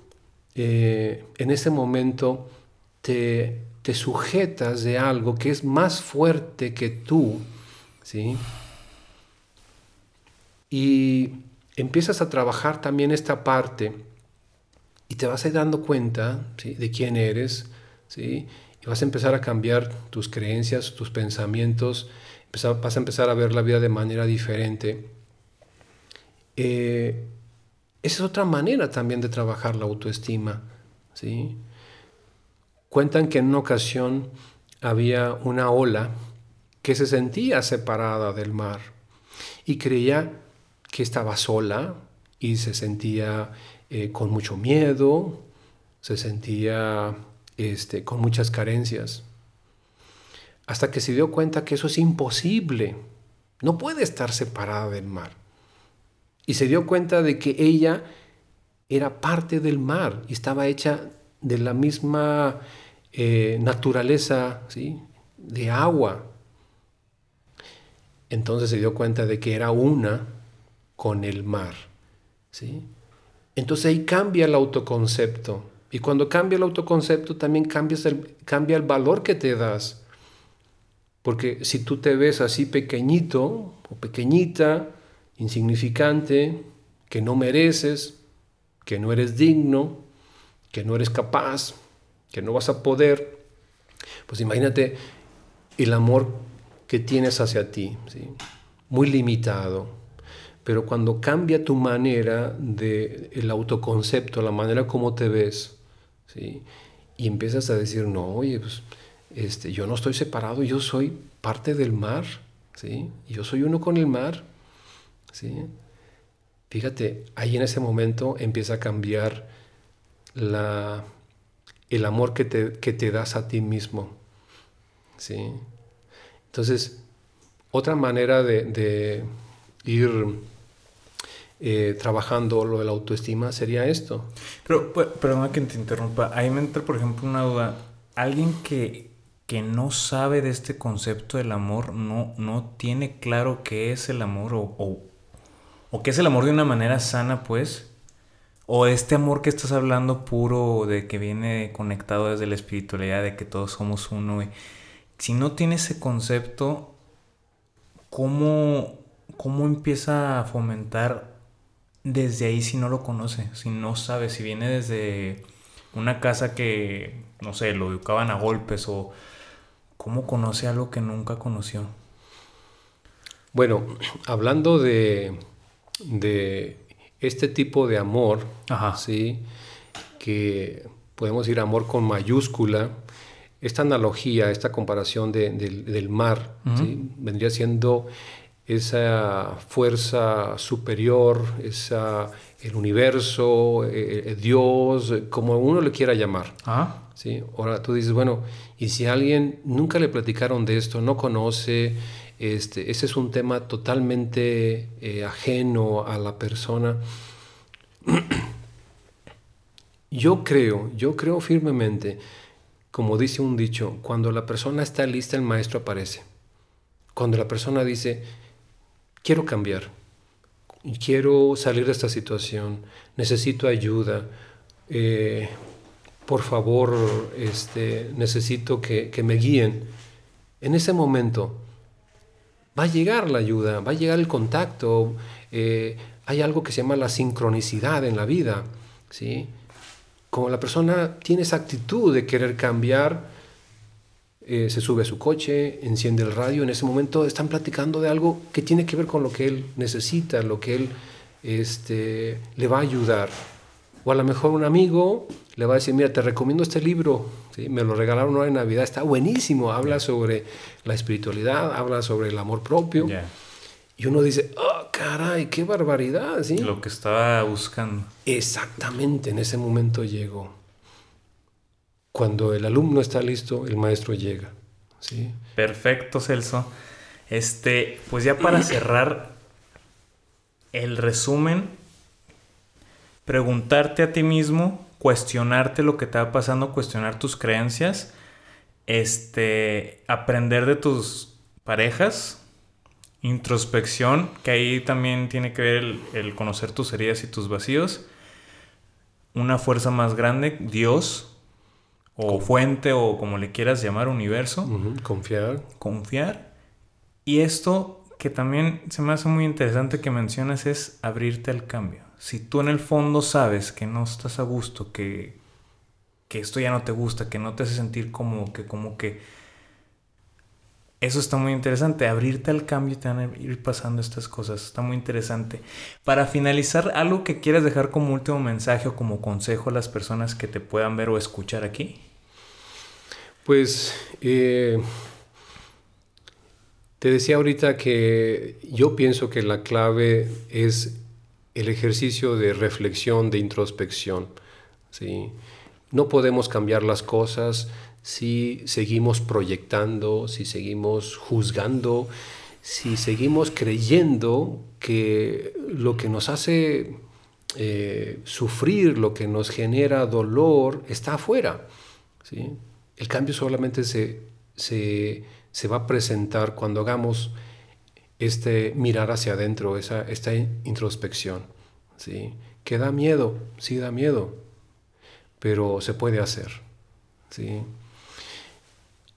eh, en ese momento te, te, sujetas de algo que es más fuerte que tú, ¿sí? Y empiezas a trabajar también esta parte y te vas a ir dando cuenta de quién eres, ¿sí? Y vas a empezar a cambiar tus creencias, tus pensamientos, vas a empezar a ver la vida de manera diferente. Eh, esa es otra manera también de trabajar la autoestima. ¿sí? Cuentan que en una ocasión había una ola que se sentía separada del mar y creía que estaba sola y se sentía eh, con mucho miedo, se sentía este, con muchas carencias. Hasta que se dio cuenta que eso es imposible. No puede estar separada del mar. Y se dio cuenta de que ella era parte del mar y estaba hecha de la misma eh, naturaleza, ¿sí? de agua. Entonces se dio cuenta de que era una con el mar. ¿sí? Entonces ahí cambia el autoconcepto. Y cuando cambia el autoconcepto también el, cambia el valor que te das. Porque si tú te ves así pequeñito o pequeñita, insignificante, que no mereces, que no eres digno, que no eres capaz, que no vas a poder, pues imagínate el amor que tienes hacia ti, muy limitado. Pero cuando cambia tu manera de el autoconcepto, la manera como te ves, ¿sí? y empiezas a decir, no, oye, pues este, yo no estoy separado, yo soy parte del mar, ¿sí? Yo soy uno con el mar, ¿sí? Fíjate, ahí en ese momento empieza a cambiar la, el amor que te, que te das a ti mismo, ¿sí? Entonces, otra manera de, ir eh, trabajando lo de la autoestima sería esto. Pero, perdona que te interrumpa, ahí me entra, por ejemplo, una duda. Alguien que que no sabe de este concepto del amor, no, no tiene claro qué es el amor o, o, qué es el amor de una manera sana, pues. O este amor que estás hablando puro, de que viene conectado desde la espiritualidad, de que todos somos uno. Si no tiene ese concepto, ¿cómo, ¿cómo empieza a fomentar desde ahí si no lo conoce? Si no sabe, si viene desde una casa que, no sé, lo educaban a golpes o cómo conoce algo que nunca conoció. Bueno, hablando de, de este tipo de amor, ¿sí? que podemos decir amor con mayúscula, esta analogía, esta comparación del mar, vendría siendo esa fuerza superior, esa, el universo, eh, eh, Dios, como uno le quiera llamar. ¿sí? Ahora tú dices, bueno, y si alguien nunca le platicaron de esto, no conoce, este, ese es un tema totalmente eh, ajeno a la persona. yo creo, yo creo firmemente, como dice un dicho, cuando la persona está lista, el maestro aparece. Cuando la persona dice, quiero cambiar, quiero salir de esta situación, necesito ayuda, eh, por favor, este, necesito que, me guíen. En ese momento va a llegar la ayuda, va a llegar el contacto, eh, hay algo que se llama la sincronicidad en la vida, ¿sí? Como la persona tiene esa actitud de querer cambiar, eh, se sube a su coche, enciende el radio, en ese momento están platicando de algo que tiene que ver con lo que él necesita, lo que él este, le va a ayudar. O a lo mejor un amigo le va a decir, mira, te recomiendo este libro, ¿sí? me lo regalaron ahora en Navidad, está buenísimo, habla sobre la espiritualidad, habla sobre el amor propio. Y uno dice, oh, caray, qué barbaridad, ¿sí? Lo que estaba buscando. Exactamente, en ese momento llegó. Cuando el alumno está listo, el maestro llega. ¿sí? Perfecto, Celso. Este, pues ya para cerrar el resumen, preguntarte a ti mismo, cuestionarte lo que te va pasando, cuestionar tus creencias, este, aprender de tus parejas, introspección, que ahí también tiene que ver el, el conocer tus heridas y tus vacíos, una fuerza más grande, Dios, o fuente o como le quieras llamar, universo. Confiar. Confiar. Y esto que también se me hace muy interesante que mencionas es abrirte al cambio. Si tú en el fondo sabes que no estás a gusto, que, que esto ya no te gusta, que no te hace sentir como que, como que... Eso está muy interesante, abrirte al cambio y te van a ir pasando estas cosas, está muy interesante. Para finalizar, algo que quieras dejar como último mensaje o como consejo a las personas que te puedan ver o escuchar aquí. Pues eh, te decía ahorita que yo pienso que la clave es el ejercicio de reflexión, de introspección. ¿sí? No podemos cambiar las cosas si seguimos proyectando, si seguimos juzgando, si seguimos creyendo que lo que nos hace eh, sufrir, lo que nos genera dolor, está afuera. ¿sí? El cambio solamente se, se, va a presentar cuando hagamos este mirar hacia adentro, esa, esta introspección. ¿sí? Que da miedo, sí da miedo, pero se puede hacer. ¿sí?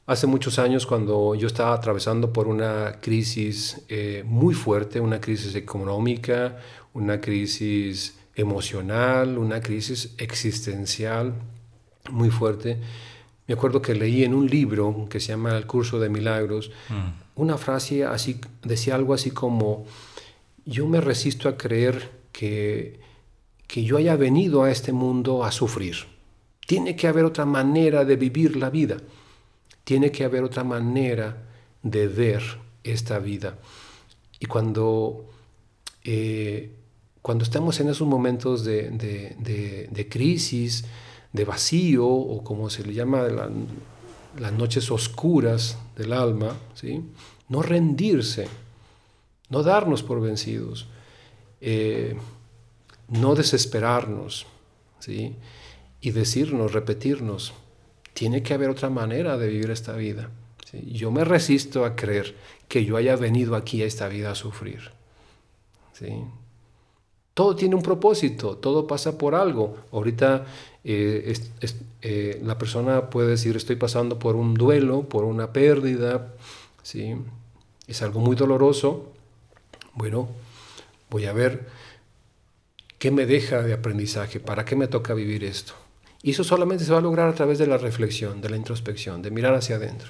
Hace muchos años, cuando yo estaba atravesando por una crisis eh, muy fuerte, una crisis económica, una crisis emocional, una crisis existencial muy fuerte, me acuerdo que leí en un libro que se llama El curso de milagros, mm. una frase así, decía algo así como, yo me resisto a creer que, que yo haya venido a este mundo a sufrir. Tiene que haber otra manera de vivir la vida. Tiene que haber otra manera de ver esta vida. Y cuando, eh, cuando estamos en esos momentos de, de, de crisis, de vacío o como se le llama las noches oscuras del alma, ¿sí? no rendirse, no darnos por vencidos, eh, no desesperarnos ¿sí? y decirnos, repetirnos, tiene que haber otra manera de vivir esta vida. Yo me resisto a creer que yo haya venido aquí a esta vida a sufrir. ¿sí? Todo tiene un propósito, todo pasa por algo. Ahorita eh, eh, la persona puede decir estoy pasando por un duelo, por una pérdida, ¿sí? es algo muy doloroso. Bueno, voy a ver qué me deja de aprendizaje, para qué me toca vivir esto. Y eso solamente se va a lograr a través de la reflexión, de la introspección, de mirar hacia adentro.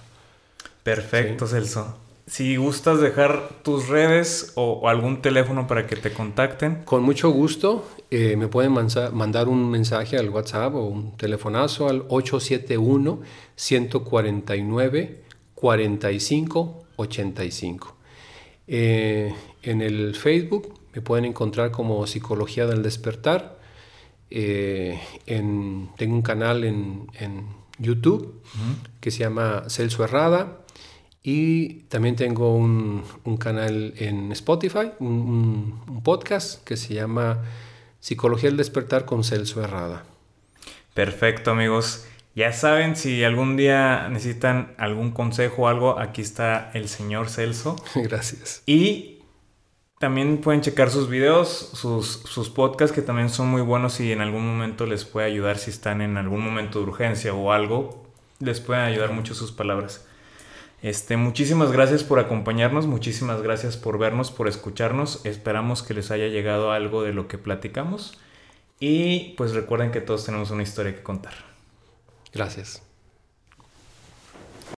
Perfecto, Celso. Si gustas dejar tus redes o, algún teléfono para que te contacten. Con mucho gusto. Eh, me pueden mandar un mensaje al WhatsApp o un telefonazo al 871-149-4585. Eh, en el Facebook me pueden encontrar como Psicología del Despertar. Eh, tengo un canal en, YouTube que se llama Celso Herrada. Y también tengo un, canal en Spotify, un, podcast que se llama Psicología del Despertar con Celso Herrada. Perfecto, amigos. Ya saben, si algún día necesitan algún consejo o algo, aquí está el señor Celso. Gracias. Y también pueden checar sus videos, sus, sus podcasts, que también son muy buenos y en algún momento les puede ayudar si están en algún momento de urgencia o algo. Les pueden ayudar mucho sus palabras. Este, muchísimas gracias por acompañarnos, muchísimas gracias por vernos, por escucharnos. Esperamos que les haya llegado algo de lo que platicamos. Y pues recuerden que todos tenemos una historia que contar. Gracias.